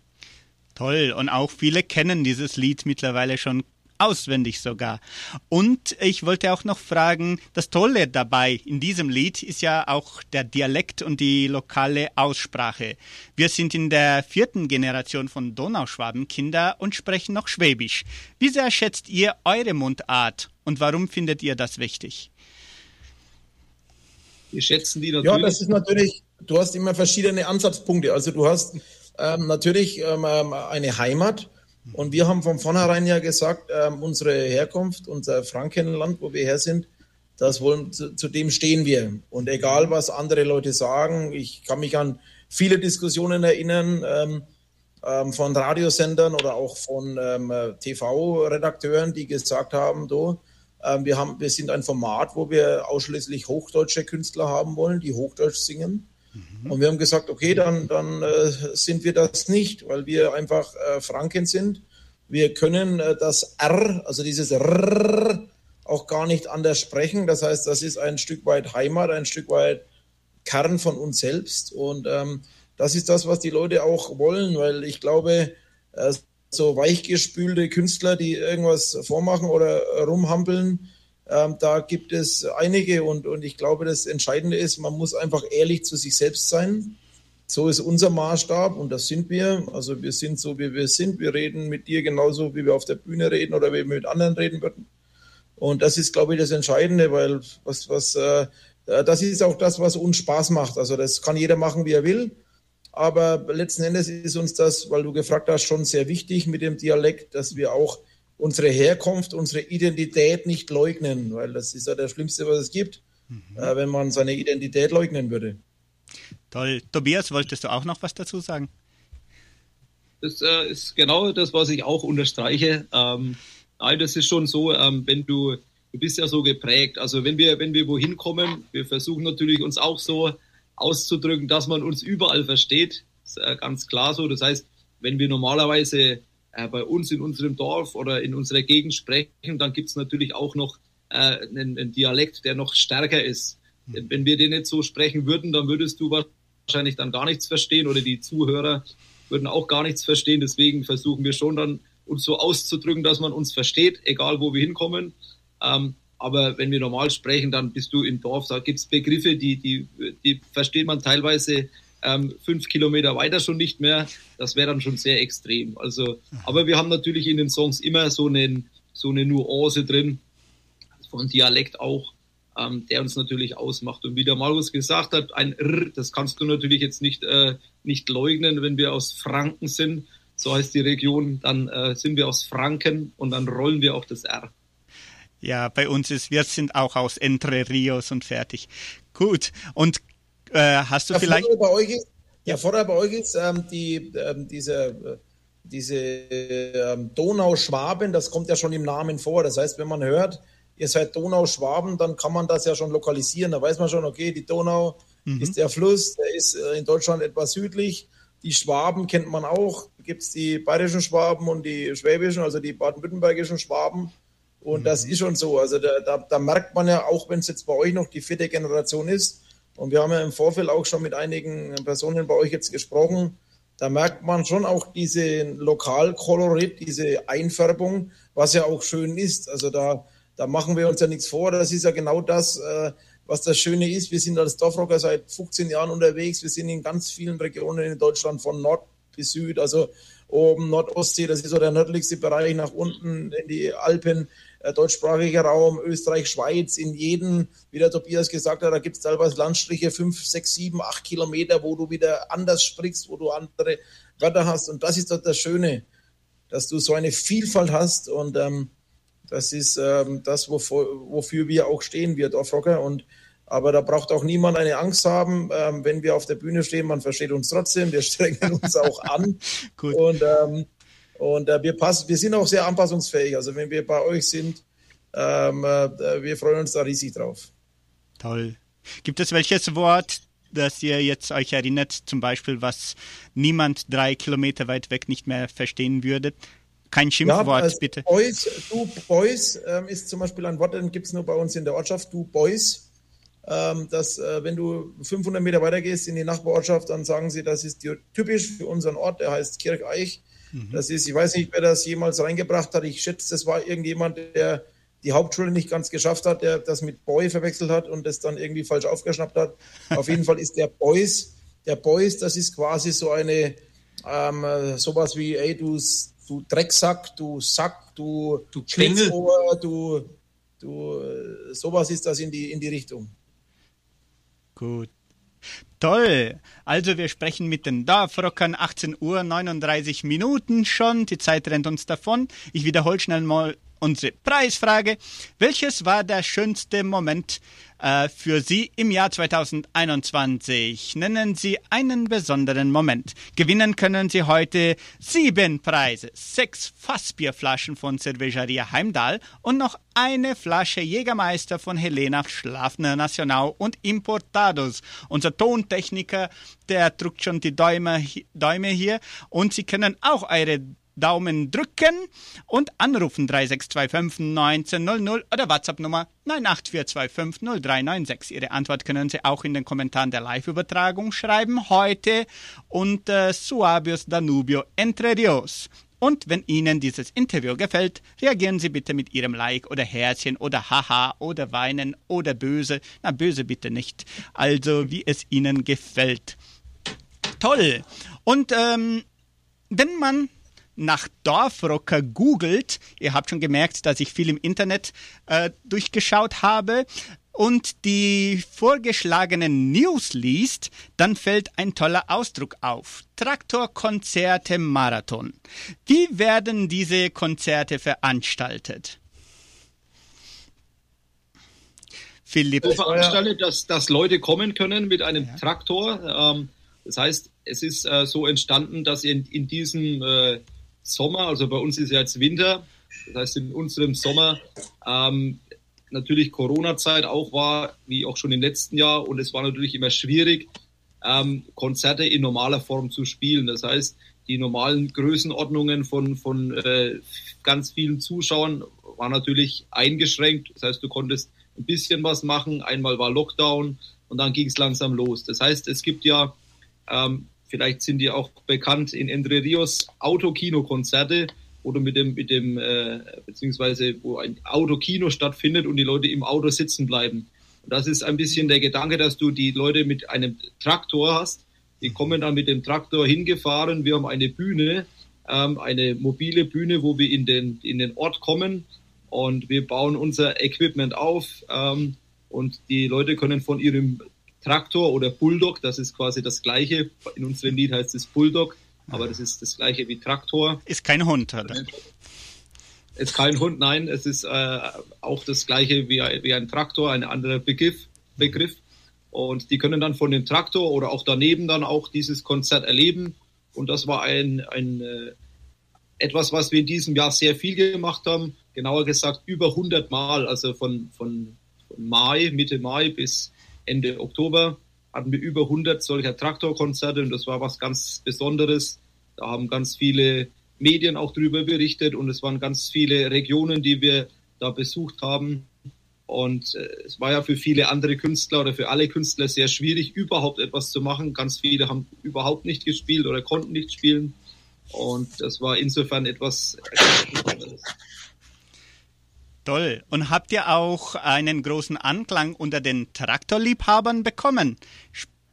S2: Toll. Und auch viele kennen dieses Lied mittlerweile schon auswendig sogar. Und ich wollte auch noch fragen, das Tolle dabei in diesem Lied ist ja auch der Dialekt und die lokale Aussprache. Wir sind in der vierten Generation von Donauschwabenkinder und sprechen noch Schwäbisch. Wie sehr schätzt ihr eure Mundart und warum findet ihr das wichtig?
S7: Wir schätzen die natürlich.
S3: Ja, das ist natürlich du hast immer verschiedene Ansatzpunkte. Also du hast ähm, natürlich ähm, ähm, eine Heimat. Und wir haben von vornherein ja gesagt, ähm, unsere Herkunft, unser Frankenland, wo wir her sind, das wollen, zu, zu, dem stehen wir. Und egal, was andere Leute sagen, ich kann mich an viele Diskussionen erinnern ähm, ähm, von Radiosendern oder auch von TV-Redakteuren, die gesagt haben, do, wir, haben, wir sind ein Format, wo wir ausschließlich hochdeutsche Künstler haben wollen, die Hochdeutsch singen. Mhm. Und wir haben gesagt, okay, dann, dann äh, sind wir das nicht, weil wir einfach äh, Franken sind. Wir können äh, das R, also dieses R, auch gar nicht anders sprechen. Das heißt, das ist ein Stück weit Heimat, ein Stück weit Kern von uns selbst. Und ähm, das ist das, was die Leute auch wollen, weil ich glaube, äh, so weichgespülte Künstler, die irgendwas vormachen oder rumhampeln, ähm, da gibt es einige und, und ich glaube, das Entscheidende ist, man muss einfach ehrlich zu sich selbst sein. So ist unser Maßstab und das sind wir. Also wir sind so, wie wir sind. Wir reden mit dir genauso, wie wir auf der Bühne reden oder wie wir mit anderen reden würden. Und das ist, glaube ich, das Entscheidende, weil was, was, äh, das ist auch das, was uns Spaß macht. Also das kann jeder machen, wie er will. Aber letzten Endes ist uns das, weil du gefragt hast, schon sehr wichtig mit dem Dialekt, dass wir auch unsere Herkunft, unsere Identität nicht leugnen, weil das ist ja das Schlimmste, was es gibt, mhm. äh, wenn man seine Identität leugnen würde.
S2: Toll. Tobias, wolltest du auch noch was dazu sagen?
S7: Das äh, ist genau das, was ich auch unterstreiche. Ähm, nein, das ist schon so, ähm, wenn du, du bist ja so geprägt. Also wenn wir, wenn wir wohin kommen, wir versuchen natürlich uns auch so auszudrücken, dass man uns überall versteht. Das ist äh, ganz klar so. Das heißt, wenn wir normalerweise äh, bei uns in unserem Dorf oder in unserer Gegend sprechen, dann gibt es natürlich auch noch äh, einen, einen, Dialekt, der noch stärker ist. Mhm. Wenn wir den jetzt so sprechen würden, dann würdest du wahrscheinlich dann gar nichts verstehen oder die Zuhörer würden auch gar nichts verstehen. Deswegen versuchen wir schon dann uns so auszudrücken, dass man uns versteht, egal wo wir hinkommen. Ähm, aber wenn wir normal sprechen, dann bist du im Dorf, da gibt es Begriffe, die, die, die versteht man teilweise ähm, fünf Kilometer weiter schon nicht mehr. Das wäre dann schon sehr extrem. Also, aber wir haben natürlich in den Songs immer so, einen, so eine Nuance drin, von Dialekt auch, ähm, der uns natürlich ausmacht. Und wie der Markus gesagt hat, ein R, das kannst du natürlich jetzt nicht, äh, nicht leugnen, wenn wir aus Franken sind, so heißt die Region, dann äh, sind wir aus Franken und dann rollen wir auch das R.
S2: Ja, bei uns ist, wir sind auch aus Entre Rios und fertig. Gut. Und äh, hast du
S3: Der
S2: vielleicht.
S3: Vorteil bei euch ist, der Vorteil bei euch ist ähm, die, ähm, diese, äh, diese ähm, Donauschwaben, das kommt ja schon im Namen vor. Das heißt, wenn man hört, ihr seid Donauschwaben, dann kann man das ja schon lokalisieren. Da weiß man schon, okay, die Donau ist der Fluss, der ist äh, in Deutschland etwas südlich. Die Schwaben kennt man auch. Da gibt es die bayerischen Schwaben und die schwäbischen, also die baden-württembergischen Schwaben. Und das ist schon so. Also da, da, da merkt man ja, auch wenn es jetzt bei euch noch die vierte Generation ist, und wir haben ja im Vorfeld auch schon mit einigen Personen bei euch jetzt gesprochen, da merkt man schon auch diese Lokalkolorit, diese Einfärbung, was ja auch schön ist. Also da, da machen wir uns ja nichts vor. Das ist ja genau das, äh, was das Schöne ist. Wir sind als Dorfrocker seit 15 Jahren unterwegs. Wir sind in ganz vielen Regionen in Deutschland von Nord bis Süd, also oben Nordostsee, das ist so der nördlichste Bereich, nach unten in die Alpen, deutschsprachiger Raum, Österreich, Schweiz, in jedem, wie der Tobias gesagt hat, da gibt es teilweise Landstriche, fünf, sechs, sieben, acht Kilometer, wo du wieder anders sprichst, wo du andere Wörter hast. Und das ist doch das Schöne, dass du so eine Vielfalt hast und ähm, das ist ähm, das, wofür, wofür wir auch stehen, wir Dorfrocker. Und aber da braucht auch niemand eine Angst haben, ähm, wenn wir auf der Bühne stehen. Man versteht uns trotzdem. Wir strengen uns auch an.
S2: Gut.
S3: Und, ähm, und äh, wir, passen, wir sind auch sehr anpassungsfähig. Also wenn wir bei euch sind, ähm, äh, wir freuen uns da riesig drauf.
S2: Toll. Gibt es welches Wort, das ihr jetzt euch erinnert, zum Beispiel, was niemand drei Kilometer weit weg nicht mehr verstehen würde? Kein Schimpfwort,
S3: also
S2: bitte.
S3: Boys, du Boys ähm, ist zum Beispiel ein Wort, den gibt es nur bei uns in der Ortschaft, du Boys. Ähm, dass, äh, wenn du 500 Meter weiter gehst in die Nachbarortschaft, dann sagen sie, das ist typisch für unseren Ort, der heißt Kircheich. Das ist, ich weiß nicht, wer das jemals reingebracht hat. Ich schätze, das war irgendjemand, der die Hauptschule nicht ganz geschafft hat, der das mit Boy verwechselt hat und das dann irgendwie falsch aufgeschnappt hat. Auf jeden Fall ist der Boys, der Boys, das ist quasi so eine, ähm, äh, sowas wie, ey, du, du Drecksack, du Sack, du,
S4: Du.
S3: Schlitzohr, du, du, sowas ist das in die, in die Richtung.
S2: Gut. Toll. Also wir sprechen mit den Dorfrockern 18 Uhr 39 Minuten schon. Die Zeit rennt uns davon. Ich wiederhole schnell mal unsere Preisfrage. Welches war der schönste Moment äh, für Sie im Jahr 2021? Nennen Sie einen besonderen Moment. Gewinnen können Sie heute sieben Preise, sechs Fassbierflaschen von Cervejeria Heimdall und noch eine Flasche Jägermeister von Helena Schlafner Nacional und Importados. Unser Tontechniker, der drückt schon die Däume, Däume hier und Sie können auch eure Daumen drücken und anrufen 3625 1900 oder WhatsApp-Nummer 98425 0396. Ihre Antwort können Sie auch in den Kommentaren der Live-Übertragung schreiben heute unter Suabios Danubio Entre Rios. Und wenn Ihnen dieses Interview gefällt, reagieren Sie bitte mit Ihrem Like oder Herzchen oder Haha oder Weinen oder Böse. Na, böse bitte nicht. Also, wie es Ihnen gefällt. Toll. Und ähm, wenn man nach Dorfrocker googelt, ihr habt schon gemerkt, dass ich viel im Internet äh, durchgeschaut habe und die vorgeschlagenen News liest, dann fällt ein toller Ausdruck auf. Traktorkonzerte Marathon. Wie werden diese Konzerte veranstaltet? Philipp.
S7: so veranstaltet, dass, dass Leute kommen können mit einem Traktor. Ähm, das heißt, es ist äh, so entstanden, dass in, in diesem äh, Sommer, also bei uns ist ja jetzt Winter, das heißt in unserem Sommer ähm, natürlich Corona-Zeit auch war, wie auch schon im letzten Jahr. Und es war natürlich immer schwierig, ähm, Konzerte in normaler Form zu spielen. Das heißt, die normalen Größenordnungen von, von äh, ganz vielen Zuschauern waren natürlich eingeschränkt. Das heißt, du konntest ein bisschen was machen. Einmal war Lockdown und dann ging es langsam los. Das heißt, es gibt ja, ähm, vielleicht sind die auch bekannt in Entre Rios Autokino-Konzerte, du mit dem, mit dem, äh, beziehungsweise wo ein Autokino stattfindet und die Leute im Auto sitzen bleiben. Und das ist ein bisschen der Gedanke, dass du die Leute mit einem Traktor hast. Die kommen dann mit dem Traktor hingefahren. Wir haben eine Bühne, ähm, eine mobile Bühne, wo wir in den, in den Ort kommen und wir bauen unser Equipment auf ähm, und die Leute können von ihrem Traktor oder Bulldog, das ist quasi das gleiche, in unserem Lied heißt es Bulldog, aber das ist das gleiche wie Traktor.
S2: Ist kein Hund, oder?
S7: Ist kein Hund, nein, es ist äh, auch das gleiche wie, wie ein Traktor, ein anderer Begriff, Begriff. Und die können dann von dem Traktor oder auch daneben dann auch dieses Konzert erleben. Und das war ein, ein äh, etwas, was wir in diesem Jahr sehr viel gemacht haben. Genauer gesagt über 100 Mal, also von, von, von Mai, Mitte Mai bis Ende Oktober hatten wir über 100 solcher Traktorkonzerte und das war was ganz Besonderes. Da haben ganz viele Medien auch darüber berichtet und es waren ganz viele Regionen, die wir da besucht haben. Und äh, es war ja für viele andere Künstler oder für alle Künstler sehr schwierig, überhaupt etwas zu machen. Ganz viele haben überhaupt nicht gespielt oder konnten nicht spielen. Und das war insofern etwas.
S2: Toll. Und habt ihr auch einen großen Anklang unter den Traktorliebhabern bekommen?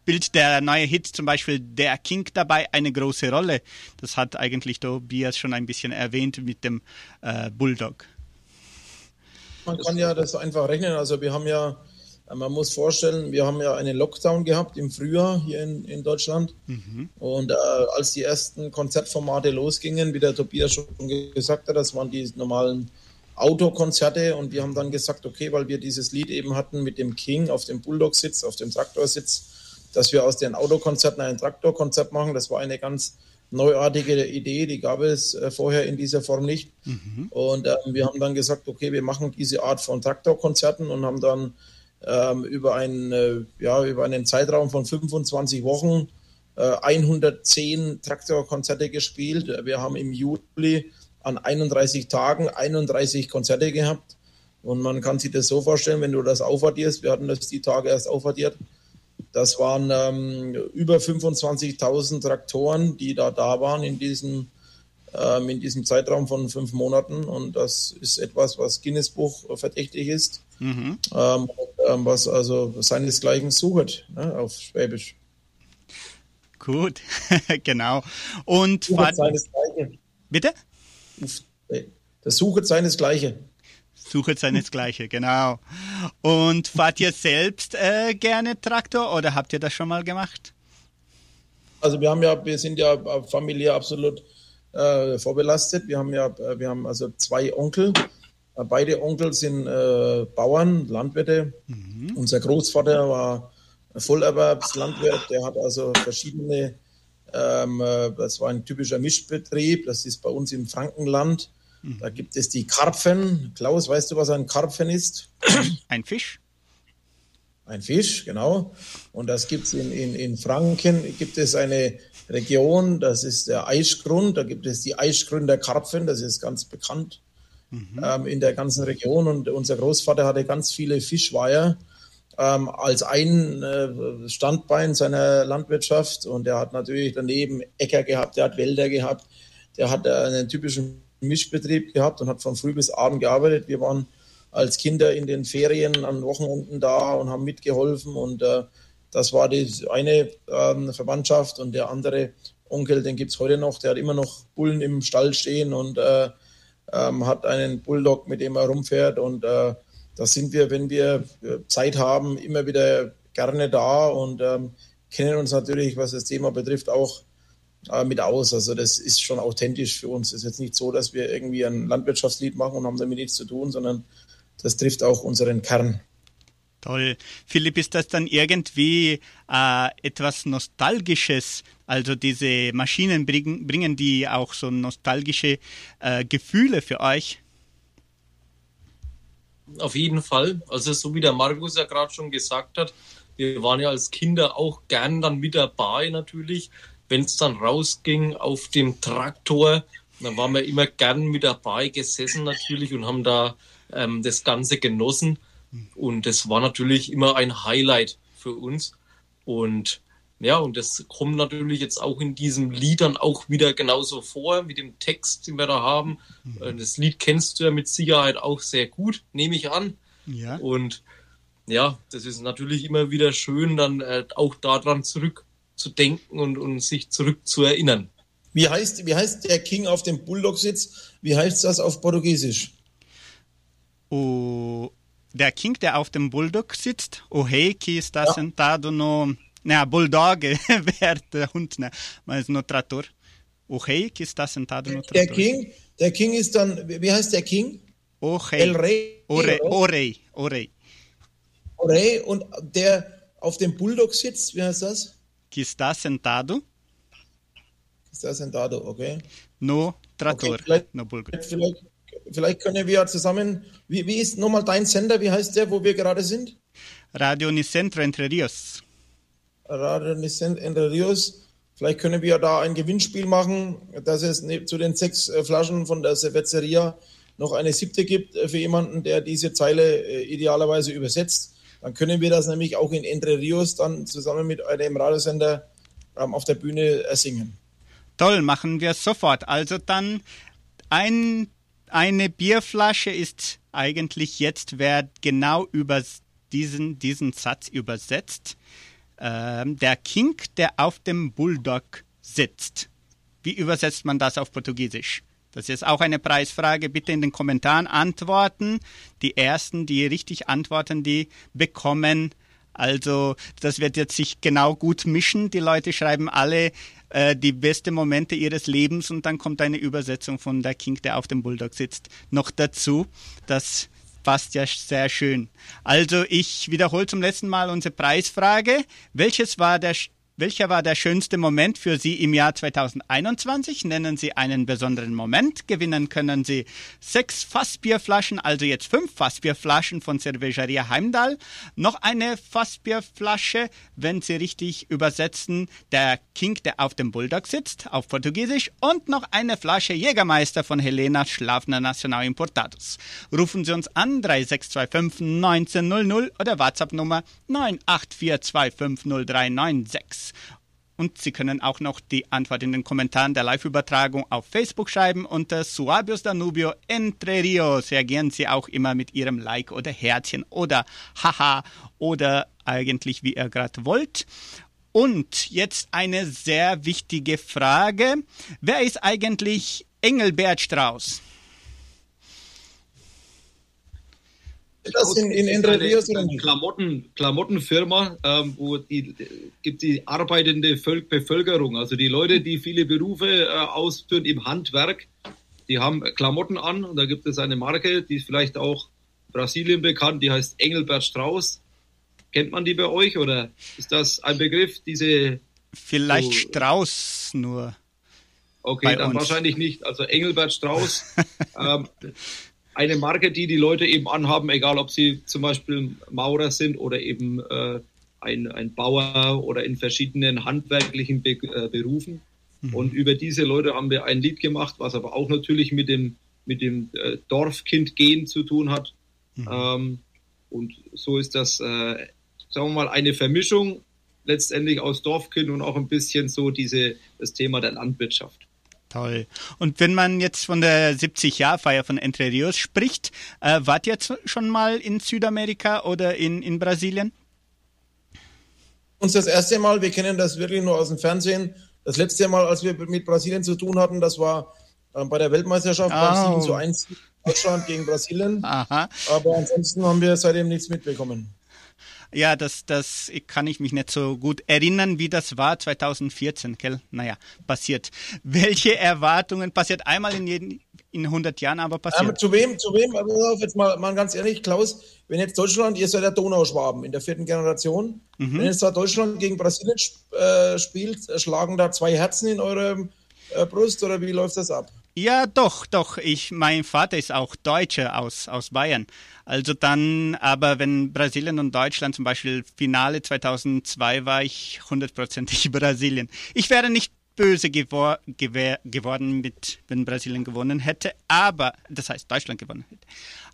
S2: Spielt der neue Hit zum Beispiel Der King dabei eine große Rolle? Das hat eigentlich Tobias schon ein bisschen erwähnt mit dem äh, Bulldog.
S3: Man kann ja das einfach rechnen. Also wir haben ja, man muss vorstellen, wir haben ja einen Lockdown gehabt im Frühjahr hier in, in Deutschland. Mhm. Und äh, als die ersten Konzertformate losgingen, wie der Tobias schon gesagt hat, das waren die normalen Autokonzerte und wir haben dann gesagt, okay, weil wir dieses Lied eben hatten mit dem King auf dem Bulldog-Sitz, auf dem Traktorsitz, dass wir aus den Autokonzerten ein Traktorkonzert machen. Das war eine ganz neuartige Idee, die gab es äh, vorher in dieser Form nicht. Mhm. Und äh, wir haben dann gesagt, okay, wir machen diese Art von Traktorkonzerten und haben dann ähm, über, einen, äh, ja, über einen Zeitraum von 25 Wochen äh, 110 Traktorkonzerte gespielt. Wir haben im Juli an 31 Tagen 31 Konzerte gehabt. Und man kann sich das so vorstellen, wenn du das aufaddierst, wir hatten das die Tage erst aufaddiert, das waren ähm, über 25.000 Traktoren, die da da waren in diesem, ähm, in diesem Zeitraum von fünf Monaten. Und das ist etwas, was Guinness Buch verdächtig ist, mhm. ähm, was also seinesgleichen sucht ne, auf Schwäbisch.
S2: Gut, genau. Und
S3: sucht seinesgleichen.
S2: Bitte?
S3: Das Suche seinesgleichen.
S2: Suche seinesgleichen, genau. Und fahrt ihr selbst äh, gerne Traktor oder habt ihr das schon mal gemacht?
S3: Also wir haben ja, wir sind ja familiär absolut äh, vorbelastet. Wir haben ja, äh, wir haben also zwei Onkel. Äh, beide Onkel sind äh, Bauern, Landwirte. Mhm. Unser Großvater war Vollerwerbslandwirt. Der hat also verschiedene ähm, äh, das war ein typischer Mischbetrieb. Das ist bei uns im Frankenland. Mhm. Da gibt es die Karpfen. Klaus, weißt du, was ein Karpfen ist?
S2: Ein Fisch.
S3: Ein Fisch, genau. Und das gibt es in, in, in Franken, gibt es eine Region, das ist der Eischgrund, da gibt es die Eischgründer Karpfen, das ist ganz bekannt mhm. ähm, in der ganzen Region. Und unser Großvater hatte ganz viele Fischweiher ähm, als ein äh, Standbein seiner Landwirtschaft. Und er hat natürlich daneben Äcker gehabt, der hat Wälder gehabt, der hat äh, einen typischen Mischbetrieb gehabt und hat von früh bis abend gearbeitet. Wir waren als Kinder in den Ferien an Wochenenden da und haben mitgeholfen. Und äh, das war die eine ähm, Verwandtschaft und der andere Onkel, den gibt es heute noch, der hat immer noch Bullen im Stall stehen und äh, ähm, hat einen Bulldog, mit dem er rumfährt. Und äh, da sind wir, wenn wir äh, Zeit haben, immer wieder gerne da und ähm, kennen uns natürlich, was das Thema betrifft, auch äh, mit aus. Also das ist schon authentisch für uns. Es ist jetzt nicht so, dass wir irgendwie ein Landwirtschaftslied machen und haben damit nichts zu tun, sondern das trifft auch unseren Kern.
S2: Toll. Philipp, ist das dann irgendwie äh, etwas Nostalgisches? Also diese Maschinen bringen, bringen die auch so nostalgische äh, Gefühle für euch?
S4: Auf jeden Fall. Also so wie der Markus ja gerade schon gesagt hat, wir waren ja als Kinder auch gern dann mit dabei natürlich, wenn es dann rausging auf dem Traktor. Dann waren wir immer gern mit dabei gesessen natürlich und haben da ähm, das Ganze genossen. Und das war natürlich immer ein Highlight für uns. Und ja, und das kommt natürlich jetzt auch in diesem Lied dann auch wieder genauso vor, mit dem Text, den wir da haben. Mhm. Das Lied kennst du ja mit Sicherheit auch sehr gut, nehme ich an. Ja. Und ja, das ist natürlich immer wieder schön, dann äh, auch daran zurückzudenken und, und sich zurückzuerinnern.
S3: Wie heißt, wie heißt der King auf dem Bulldog-Sitz? Wie heißt das auf Portugiesisch?
S2: O, der King, der auf dem Bulldog sitzt, o rei que está ja. sentado no... Né, Bulldog wäre der Hund, né? mas no trator. Ojei, que está sentado no
S3: Der
S2: trator.
S3: King, der King ist dann, wie heißt der King?
S2: Ojei.
S3: El Rey.
S2: Orei,
S3: oder?
S2: Orei, Orei.
S3: Orey und der auf dem Bulldog sitzt, wie heißt das?
S2: Que está sentado
S3: das sentado, okay.
S2: no trator,
S3: Okay, vielleicht-
S2: no bulgur.
S3: Vielleicht, vielleicht können wir zusammen, wie, wie ist nochmal dein Sender, wie heißt der, wo wir gerade sind?
S2: Radio Unicentro Entre Rios.
S3: Radio Nicent Entre Rios. Vielleicht können wir da ein Gewinnspiel machen, dass es zu den sechs äh, Flaschen von der Cerveceria noch eine siebte gibt äh, für jemanden, der diese Zeile äh, idealerweise übersetzt. Dann können wir das nämlich auch in Entre Rios dann zusammen mit einem Radiosender ähm, auf der Bühne äh, singen.
S2: Toll, machen wir sofort. Also dann ein, eine Bierflasche ist eigentlich jetzt, wer genau über diesen, diesen Satz übersetzt. Ähm, der King, der auf dem Bulldog sitzt. Wie übersetzt man das auf Portugiesisch? Das ist auch eine Preisfrage. Bitte in den Kommentaren antworten. Die ersten, die richtig antworten, die bekommen. Also das wird jetzt sich genau gut mischen. Die Leute schreiben alle äh, die besten Momente ihres Lebens und dann kommt eine Übersetzung von der King, der auf dem Bulldog sitzt, noch dazu. Das passt ja sehr schön. Also ich wiederhole zum letzten Mal unsere Preisfrage. Welches war der welcher war der schönste Moment für Sie im Jahr 2021? Nennen Sie einen besonderen Moment. Gewinnen können Sie sechs Fassbierflaschen, also jetzt fünf Fassbierflaschen von Cervejeria Heimdall. Noch eine Fassbierflasche, wenn Sie richtig übersetzen, der King, der auf dem Bulldog sitzt, auf Portugiesisch. Und noch eine Flasche Jägermeister von Helena Schlafner Nacional Importados. Rufen Sie uns an 3625 1900 oder WhatsApp-Nummer 984250396. Und Sie können auch noch die Antwort in den Kommentaren der Live-Übertragung auf Facebook schreiben unter Suabios Danubio Entre Rios. Reagieren Sie auch immer mit Ihrem Like oder Herzchen oder Haha oder eigentlich wie ihr gerade wollt. Und jetzt eine sehr wichtige Frage. Wer ist eigentlich Engelbert Strauß?
S3: Das in, in Rios oder
S7: eine
S3: nicht?
S7: Klamotten, Klamottenfirma, ähm, wo die gibt die arbeitende Völk Bevölkerung, also die Leute, die viele Berufe äh, ausführen im Handwerk, die haben Klamotten an und da gibt es eine Marke, die ist vielleicht auch in Brasilien bekannt, die heißt Engelbert Strauß. Kennt man die bei euch oder ist das ein Begriff? Diese
S2: Vielleicht
S7: So.
S2: Strauß nur.
S7: Okay,
S2: bei
S7: dann
S2: uns.
S7: wahrscheinlich nicht. Also Engelbert Strauß, ähm, eine Marke, die die Leute eben anhaben, egal ob sie zum Beispiel Maurer sind oder eben äh, ein, ein Bauer oder in verschiedenen handwerklichen Be äh, Berufen. Und über diese Leute haben wir ein Lied gemacht, was aber auch natürlich mit dem, mit dem äh, Dorfkind-Gen zu tun hat. Ähm, und so ist das, äh, sagen wir mal, eine Vermischung letztendlich aus Dorfkind und auch ein bisschen so diese, das Thema der Landwirtschaft.
S2: Toll. Und wenn man jetzt von der 70-Jahr-Feier von Entre Rios spricht, äh, wart ihr zu- schon mal in Südamerika oder in, in Brasilien?
S3: uns das erste Mal, wir kennen das wirklich nur aus dem Fernsehen. Das letzte Mal, als wir mit Brasilien zu tun hatten, das war äh, bei der Weltmeisterschaft beim
S2: Oh.
S3: 7 zu 1 Deutschland gegen Brasilien.
S2: Aha.
S3: Aber ansonsten haben wir seitdem nichts mitbekommen.
S2: Ja, das, das kann ich mich nicht so gut erinnern, wie das war 2014, gell? Naja, passiert. Welche Erwartungen passiert einmal in, jeden, in 100 Jahren, aber passiert.
S3: zu wem, zu wem, aber auf, jetzt mal, mal ganz ehrlich, Klaus, wenn jetzt Deutschland, ihr seid ja Donauschwaben in der vierten Generation, wenn jetzt da Deutschland gegen Brasilien sp- äh, spielt, schlagen da zwei Herzen in eurem äh, Brust oder wie läuft das ab?
S2: Ja, doch, doch. Ich, mein Vater ist auch Deutscher aus, aus Bayern. Also dann, aber wenn Brasilien und Deutschland zum Beispiel Finale 2002 war ich hundertprozentig Brasilien. Ich wäre nicht böse gewor geworden, mit, wenn Brasilien gewonnen hätte, aber, das heißt Deutschland gewonnen hätte.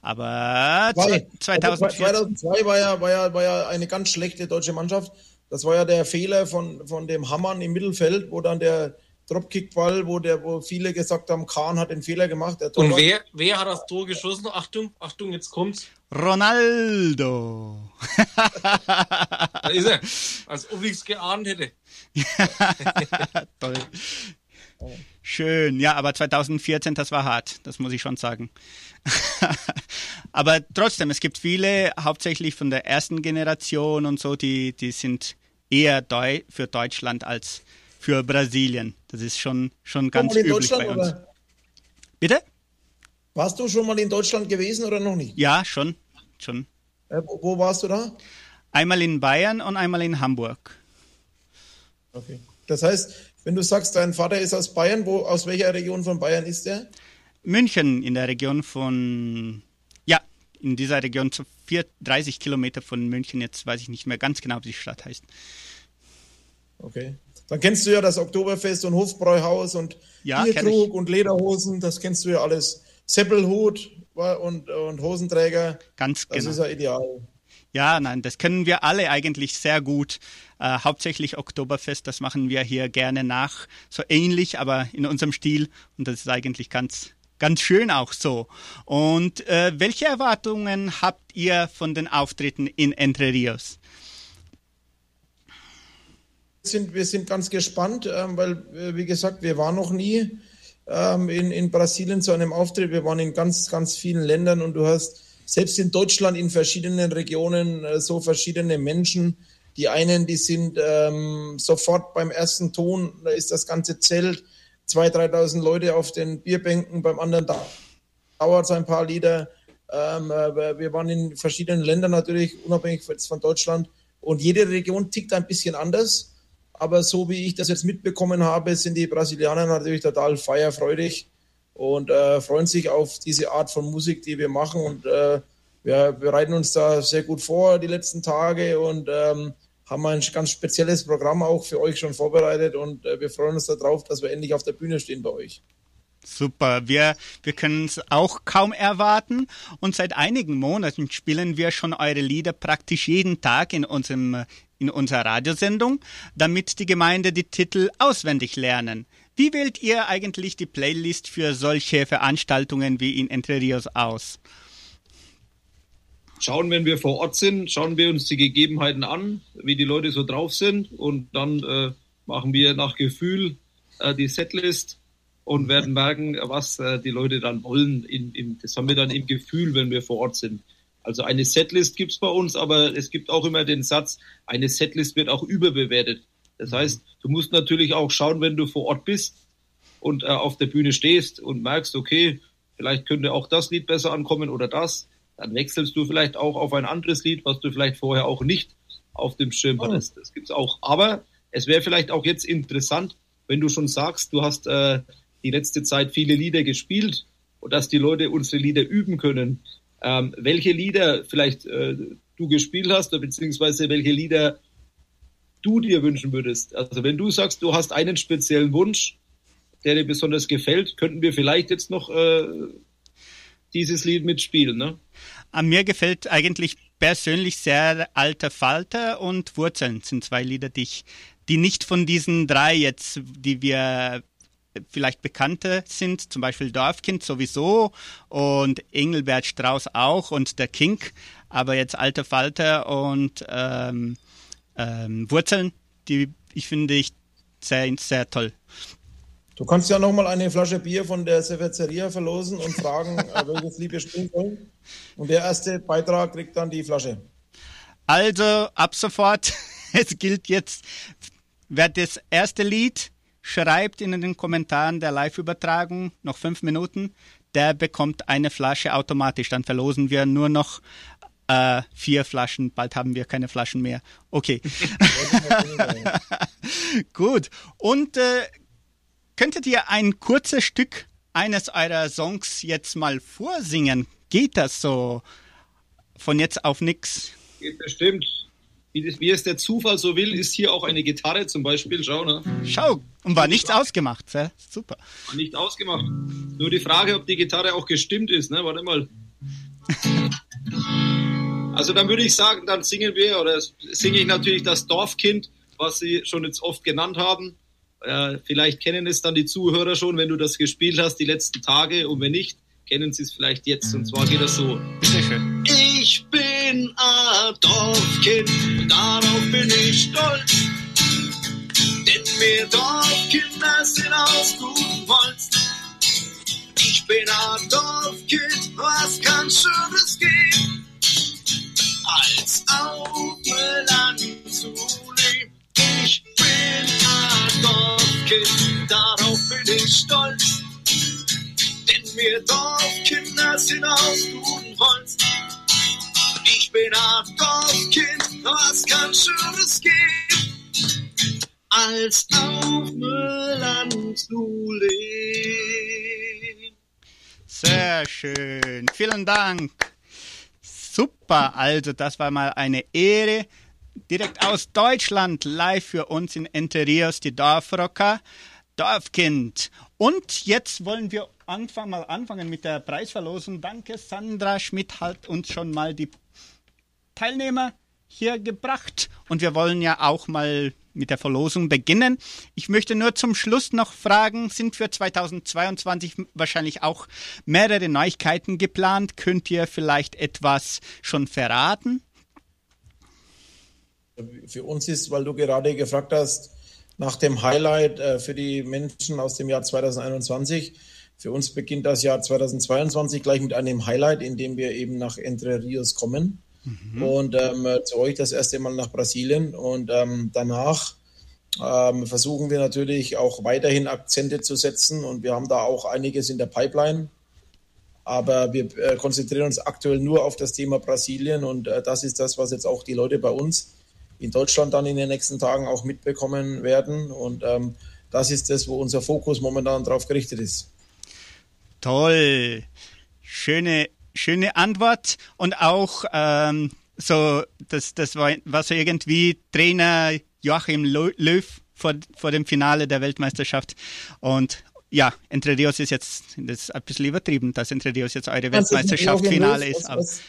S2: Aber
S3: Weil,
S2: 2014,
S3: also 2002 war ja, war, ja, war ja eine ganz schlechte deutsche Mannschaft. Das war ja der Fehler von, von dem Hammann im Mittelfeld, wo dann der Dropkick-Ball, wo, der, wo viele gesagt haben, Kahn hat den Fehler gemacht. Der
S4: Und wer, wer hat das Tor geschossen? Achtung, Achtung, jetzt kommt's.
S2: Ronaldo.
S4: Da ist er. Als ob ich's geahnt hätte.
S2: Toll. Schön, ja, aber 2014, das war hart, das muss ich schon sagen. aber trotzdem, es gibt viele, hauptsächlich von der ersten Generation und so, die, die sind eher Deu für Deutschland als für Brasilien. Das ist schon, schon ganz üblich bei uns.
S3: oder?
S2: Bitte?
S3: Warst du schon mal in Deutschland gewesen oder noch nicht?
S2: Ja, schon, schon.
S3: Äh, wo wo warst du da?
S2: Einmal in Bayern und einmal in Hamburg.
S3: Okay. Das heißt, wenn du sagst, dein Vater ist aus Bayern, wo, aus welcher Region von Bayern ist der?
S2: München in der Region von, ja, in dieser Region zu vier, 30 Kilometer von München. Jetzt weiß ich nicht mehr ganz genau, wie die Stadt heißt.
S3: Okay. Dann kennst du ja das Oktoberfest und Hofbräuhaus und
S2: Ja,
S3: Bierkrug und Lederhosen, das kennst du ja alles. Seppelhut und, und Hosenträger,
S2: Ganz
S3: das
S2: genau.
S3: ist ja ideal.
S2: Ja, nein, das können wir alle eigentlich sehr gut. Äh, hauptsächlich Oktoberfest, das machen wir hier gerne nach. So ähnlich, aber in unserem Stil. Und das ist eigentlich ganz, ganz schön auch so. Und äh, welche Erwartungen habt ihr von den Auftritten in Entre Rios?
S3: Sind, wir sind ganz gespannt, ähm, weil, äh, wie gesagt, wir waren noch nie ähm, in, in Brasilien zu einem Auftritt. Wir waren in ganz, ganz vielen Ländern und du hast selbst in Deutschland in verschiedenen Regionen äh, so verschiedene Menschen. Die einen, die sind ähm, sofort beim ersten Ton, da ist das ganze Zelt, 2.000, 3.000 Leute auf den Bierbänken, beim anderen da dauert es ein paar Lieder. Äh, wir waren in verschiedenen Ländern natürlich, unabhängig von Deutschland. Und jede Region tickt ein bisschen anders. Aber so wie ich das jetzt mitbekommen habe, sind die Brasilianer natürlich total feierfreudig und äh, freuen sich auf diese Art von Musik, die wir machen. Und äh, wir bereiten uns da sehr gut vor die letzten Tage und ähm, haben ein ganz spezielles Programm auch für euch schon vorbereitet. Und äh, wir freuen uns darauf, dass wir endlich auf der Bühne stehen bei euch.
S2: Super, wir, wir können es auch kaum erwarten und seit einigen Monaten spielen wir schon eure Lieder praktisch jeden Tag in, unserem, in unserer Radiosendung, damit die Gemeinde die Titel auswendig lernen. Wie wählt ihr eigentlich die Playlist für solche Veranstaltungen wie in Entre Rios aus?
S7: Schauen, wenn wir vor Ort sind, schauen wir uns die Gegebenheiten an, wie die Leute so drauf sind und dann äh, machen wir nach Gefühl äh, die Setlist und werden merken, was äh, die Leute dann wollen. In, in, das haben wir dann im Gefühl, wenn wir vor Ort sind. Also eine Setlist gibt's bei uns, aber es gibt auch immer den Satz, eine Setlist wird auch überbewertet. Das heißt, du musst natürlich auch schauen, wenn du vor Ort bist und äh, auf der Bühne stehst und merkst, okay, vielleicht könnte auch das Lied besser ankommen oder das, dann wechselst du vielleicht auch auf ein anderes Lied, was du vielleicht vorher auch nicht auf dem Schirm hattest. Das gibt's auch. Aber es wäre vielleicht auch jetzt interessant, wenn du schon sagst, du hast äh, die letzte Zeit viele Lieder gespielt und dass die Leute unsere Lieder üben können. Ähm, welche Lieder vielleicht äh, du gespielt hast oder beziehungsweise welche Lieder du dir wünschen würdest. Also wenn du sagst, du hast einen speziellen Wunsch, der dir besonders gefällt, könnten wir vielleicht jetzt noch äh, dieses Lied mitspielen. Ne?
S2: An mir gefällt eigentlich persönlich sehr Alter Falter und Wurzeln sind zwei Lieder, die ich, die nicht von diesen drei jetzt, die wir vielleicht bekannte sind, zum Beispiel Dorfkind sowieso und Engelbert Strauß auch und der King, aber jetzt Alter Falter und ähm, ähm, Wurzeln, die ich finde ich sehr, sehr toll.
S3: Du kannst ja nochmal eine Flasche Bier von der Cerveceria verlosen und fragen, äh, welches Lied wir spielen sollen. Und der erste Beitrag kriegt dann die Flasche.
S2: Also ab sofort, es gilt jetzt, wer das erste Lied schreibt in den Kommentaren der Live-Übertragung, noch fünf Minuten, der bekommt eine Flasche automatisch. Dann verlosen wir nur noch äh, vier Flaschen. Bald haben wir keine Flaschen mehr. Okay. Gut. Und äh, könntet ihr ein kurzes Stück eines eurer Songs jetzt mal vorsingen? Geht das so von jetzt auf nix?
S7: Geht bestimmt. Wie, es der Zufall so will, ist hier auch eine Gitarre zum Beispiel. Schau, ne?
S2: Schau, und war nichts ausgemacht. Ja, super.
S7: War nicht ausgemacht. Nur die Frage, ob die Gitarre auch gestimmt ist, ne? Warte mal. Also dann würde ich sagen, dann singen wir oder singe ich natürlich das Dorfkind, was Sie schon jetzt oft genannt haben. Äh, vielleicht kennen es dann die Zuhörer schon, wenn du das gespielt hast die letzten Tage und wenn nicht, kennen Sie es vielleicht jetzt. Und zwar geht das so. Ich bin bin ein Dorfkind darauf bin ich stolz. Denn wir Dorfkinder sind aus gutem Holz. Ich bin ein Dorfkind, was kann Schönes geben, als auf Land zu leben. Ich bin ein Dorfkind,
S8: darauf bin ich stolz. Denn wir Dorfkinder sind aus gutem bin ein Dorfkind, was kann Schönes geben, als auf Land zu leben.
S2: Sehr schön. Vielen Dank. Super. Also, das war mal eine Ehre. Direkt aus Deutschland, live für uns in Entre Rios, die Dorfrocker, Dorfkind. Und jetzt wollen wir anfangen, mal anfangen mit der Preisverlosung. Danke, Sandra Schmidt hat uns schon mal die Teilnehmer hier gebracht. Und wir wollen ja auch mal mit der Verlosung beginnen. Ich möchte nur zum Schluss noch fragen, sind für 2022 wahrscheinlich auch mehrere Neuigkeiten geplant? Könnt ihr vielleicht etwas schon verraten?
S3: Für uns ist, weil du gerade gefragt hast, nach dem Highlight äh, für die Menschen aus dem Jahr 2021. Für uns beginnt das Jahr 2022 gleich mit einem Highlight, in dem wir eben nach Entre Rios kommen. Mhm. Und ähm, zu euch das erste Mal nach Brasilien. Und ähm, danach ähm, versuchen wir natürlich auch weiterhin Akzente zu setzen. Und wir haben da auch einiges in der Pipeline. Aber wir äh, konzentrieren uns aktuell nur auf das Thema Brasilien. Und äh, das ist das, was jetzt auch die Leute bei uns in Deutschland dann in den nächsten Tagen auch mitbekommen werden. Und ähm, das ist das, wo unser Fokus momentan drauf gerichtet ist.
S2: Toll. Schöne, schöne Antwort. Und auch ähm, so, das, das war, war so irgendwie Trainer Joachim Löw vor, vor dem Finale der Weltmeisterschaft. Und ja, Entre Rios ist jetzt, das ist ein bisschen übertrieben, dass Entre Rios jetzt eure Weltmeisterschaftsfinale ist.
S3: Was,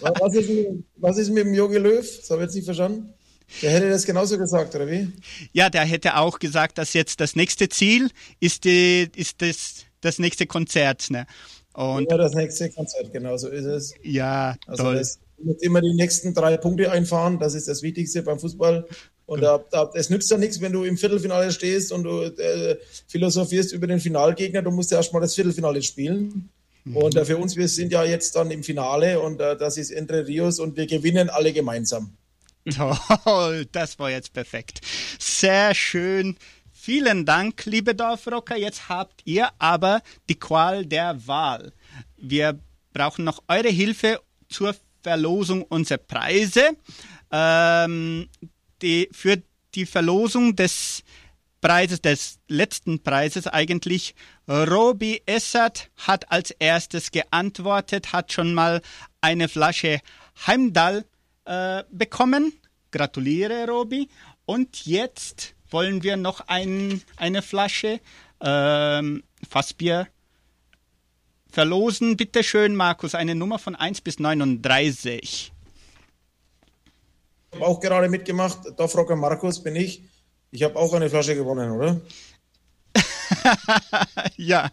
S3: was, was, ist mit, was ist mit dem Jogi Löw? Das habe ich jetzt nicht verstanden. Der hätte das genauso gesagt, oder wie?
S2: Ja, der hätte auch gesagt, dass jetzt das nächste Ziel ist, die, ist das, das nächste Konzert. Ne?
S3: Und ja, das nächste Konzert, genau so ist es.
S2: Ja, also toll. Das,
S3: muss immer die nächsten drei Punkte einfahren, das ist das Wichtigste beim Fußball. Und da, da, es nützt ja nichts, wenn du im Viertelfinale stehst und du äh, philosophierst über den Finalgegner, du musst ja erstmal das Viertelfinale spielen. Mhm. Und äh, für uns, wir sind ja jetzt dann im Finale und äh, das ist Entre Rios und wir gewinnen alle gemeinsam.
S2: Toll, das war jetzt perfekt. Sehr schön. Vielen Dank, liebe Dorfrocker. Jetzt habt ihr aber die Qual der Wahl. Wir brauchen noch eure Hilfe zur Verlosung unserer Preise. Ähm, die, für die Verlosung des Preises, des letzten Preises eigentlich, Robi Essert hat als erstes geantwortet, hat schon mal eine Flasche Heimdall äh, bekommen. Gratuliere, Robi. Und jetzt wollen wir noch ein, eine Flasche ähm, Fassbier verlosen. Bitte schön, Markus, eine Nummer von 1 bis 39
S3: habe auch gerade mitgemacht. Dorfrocker Markus bin ich. Ich habe auch eine Flasche gewonnen, oder?
S2: ja,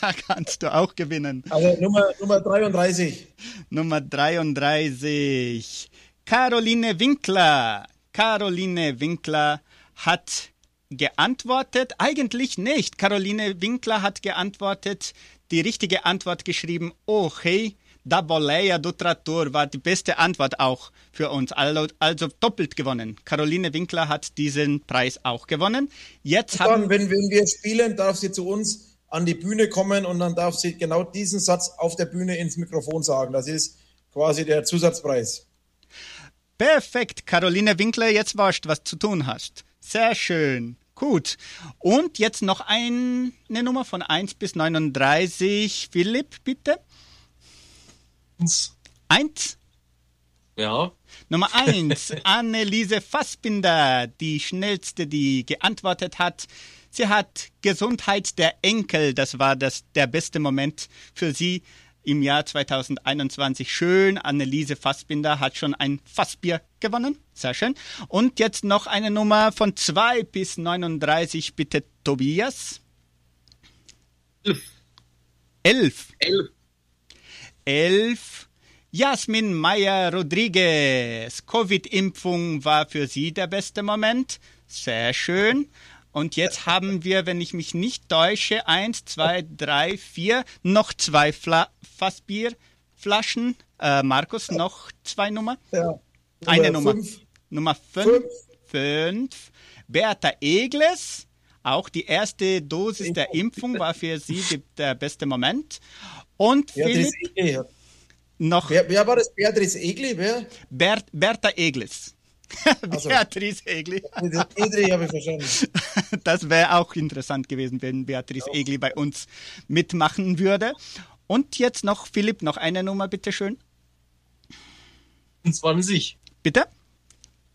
S2: kannst du auch gewinnen.
S3: Also Nummer, Nummer 33.
S2: Nummer 33. Caroline Winkler. Caroline Winkler hat geantwortet, eigentlich nicht. Caroline Winkler hat geantwortet, die richtige Antwort geschrieben, oh hey, da Boleia do Trattor war die beste Antwort auch für uns. Also, also doppelt gewonnen. Caroline Winkler hat diesen Preis auch gewonnen. Jetzt
S3: dann, haben wenn, wenn wir spielen, darf sie zu uns an die Bühne kommen und dann darf sie genau diesen Satz auf der Bühne ins Mikrofon sagen. Das ist quasi der Zusatzpreis.
S2: Perfekt, Caroline Winkler, jetzt weißt was zu tun hast. Sehr schön. Gut. Und jetzt noch ein, eine Nummer von 1 bis 39. Philipp, bitte.
S4: Eins.
S2: Eins?
S4: Ja.
S2: Nummer eins, Anneliese Fassbinder, die schnellste, die geantwortet hat. Sie hat Gesundheit der Enkel, das war das, der beste Moment für sie im Jahr 2021. Schön, Anneliese Fassbinder hat schon ein Fassbier gewonnen. Sehr schön. Und jetzt noch eine Nummer von 2 bis 39, bitte Tobias.
S7: Elf.
S2: Elf.
S7: Elf.
S2: 11. Jasmin Meyer Rodriguez. Covid-Impfung war für sie der beste Moment. Sehr schön. Und jetzt haben wir, wenn ich mich nicht täusche, eins, zwei, drei, vier, noch zwei Fla Fassbierflaschen. Äh, Markus, noch zwei Nummer?
S3: Ja.
S2: Eine Nummer. Fünf. Nummer fünf. fünf. fünf. Bertha Egles. Auch die erste Dosis der Impfung war für sie der beste Moment. Und Philipp, noch
S3: Wer, wer war das? Beatrice Egli? Wer?
S2: Bert, Bertha Eglis.
S3: Also.
S2: Beatrice Egli.
S3: Edri habe ich verstanden.
S2: Das wäre auch interessant gewesen, wenn Beatrice Egli bei uns mitmachen würde. Und jetzt noch, Philipp, noch eine Nummer, bitteschön.
S4: 20.
S2: Bitte?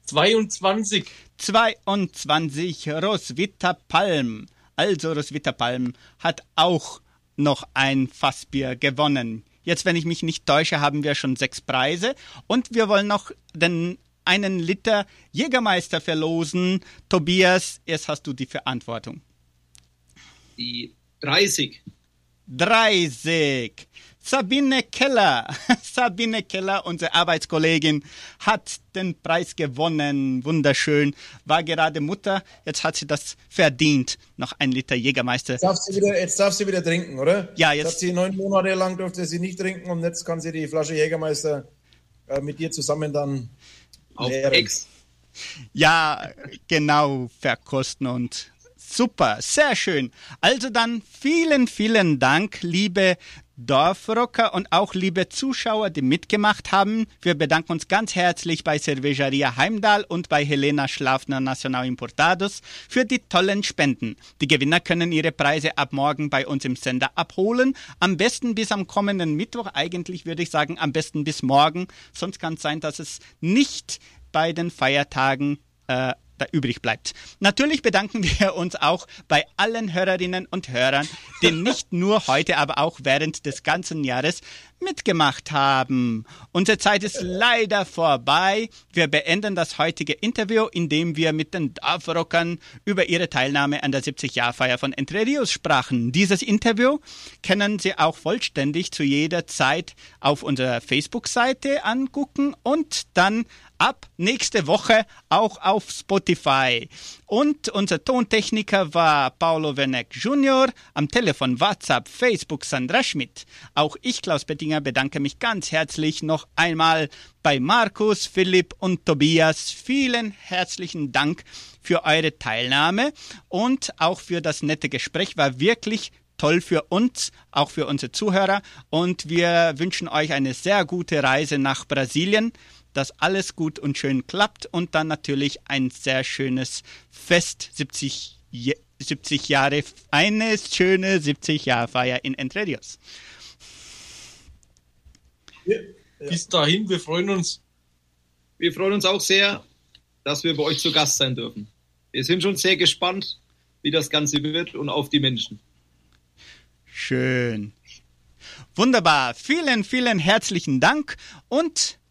S4: 22.
S2: 22 Roswitha Palm. Also Roswitha Palm hat auch noch ein Fassbier gewonnen. Jetzt, wenn ich mich nicht täusche, haben wir schon sechs Preise und wir wollen noch den einen Liter Jägermeister verlosen. Tobias, jetzt hast du die Verantwortung.
S7: Die 30.
S2: 30. Sabine Keller. Sabine Keller, unsere Arbeitskollegin, hat den Preis gewonnen. Wunderschön. War gerade Mutter. Jetzt hat sie das verdient. Noch ein Liter Jägermeister.
S3: Jetzt darf sie wieder, jetzt darf sie wieder trinken, oder?
S2: Ja,
S3: jetzt.
S2: jetzt-
S3: Hat sie neun Monate lang durfte sie nicht trinken und jetzt kann sie die Flasche Jägermeister äh, mit dir zusammen dann
S7: Auf. Ex.
S2: Ja, genau, verkosten und super, sehr schön. Also dann vielen, vielen Dank, liebe Dorfrocker und auch liebe Zuschauer, die mitgemacht haben. Wir bedanken uns ganz herzlich bei Cervejeria Heimdall und bei Helena Schlafner Nacional Importados für die tollen Spenden. Die Gewinner können ihre Preise ab morgen bei uns im Sender abholen. Am besten bis am kommenden Mittwoch. Eigentlich würde ich sagen, am besten bis morgen. Sonst kann es sein, dass es nicht bei den Feiertagen äh, da übrig bleibt. Natürlich bedanken wir uns auch bei allen Hörerinnen und Hörern, die nicht nur heute, aber auch während des ganzen Jahres mitgemacht haben. Unsere Zeit ist leider vorbei. Wir beenden das heutige Interview, indem wir mit den Dorfrockern über ihre Teilnahme an der 70-Jahr-Feier von Entre Rios sprachen. Dieses Interview können Sie auch vollständig zu jeder Zeit auf unserer Facebook-Seite angucken und dann ab nächste Woche auch auf Spotify. Und unser Tontechniker war Paolo Werneck Jr., am Telefon WhatsApp, Facebook Sandra Schmidt. Auch ich, Klaus Bettinger, bedanke mich ganz herzlich noch einmal bei Markus, Philipp und Tobias. Vielen herzlichen Dank für eure Teilnahme und auch für das nette Gespräch. War wirklich toll für uns, auch für unsere Zuhörer. Und wir wünschen euch eine sehr gute Reise nach Brasilien, dass alles gut und schön klappt und dann natürlich ein sehr schönes Fest, 70, Je- 70 Jahre, eine schöne 70 Jahre Feier in Entre Rios.
S4: Bis dahin, wir freuen uns.
S7: Wir freuen uns auch sehr, dass wir bei euch zu Gast sein dürfen. Wir sind schon sehr gespannt, wie das Ganze wird und auf die Menschen.
S2: Schön. Wunderbar. Vielen, vielen herzlichen Dank und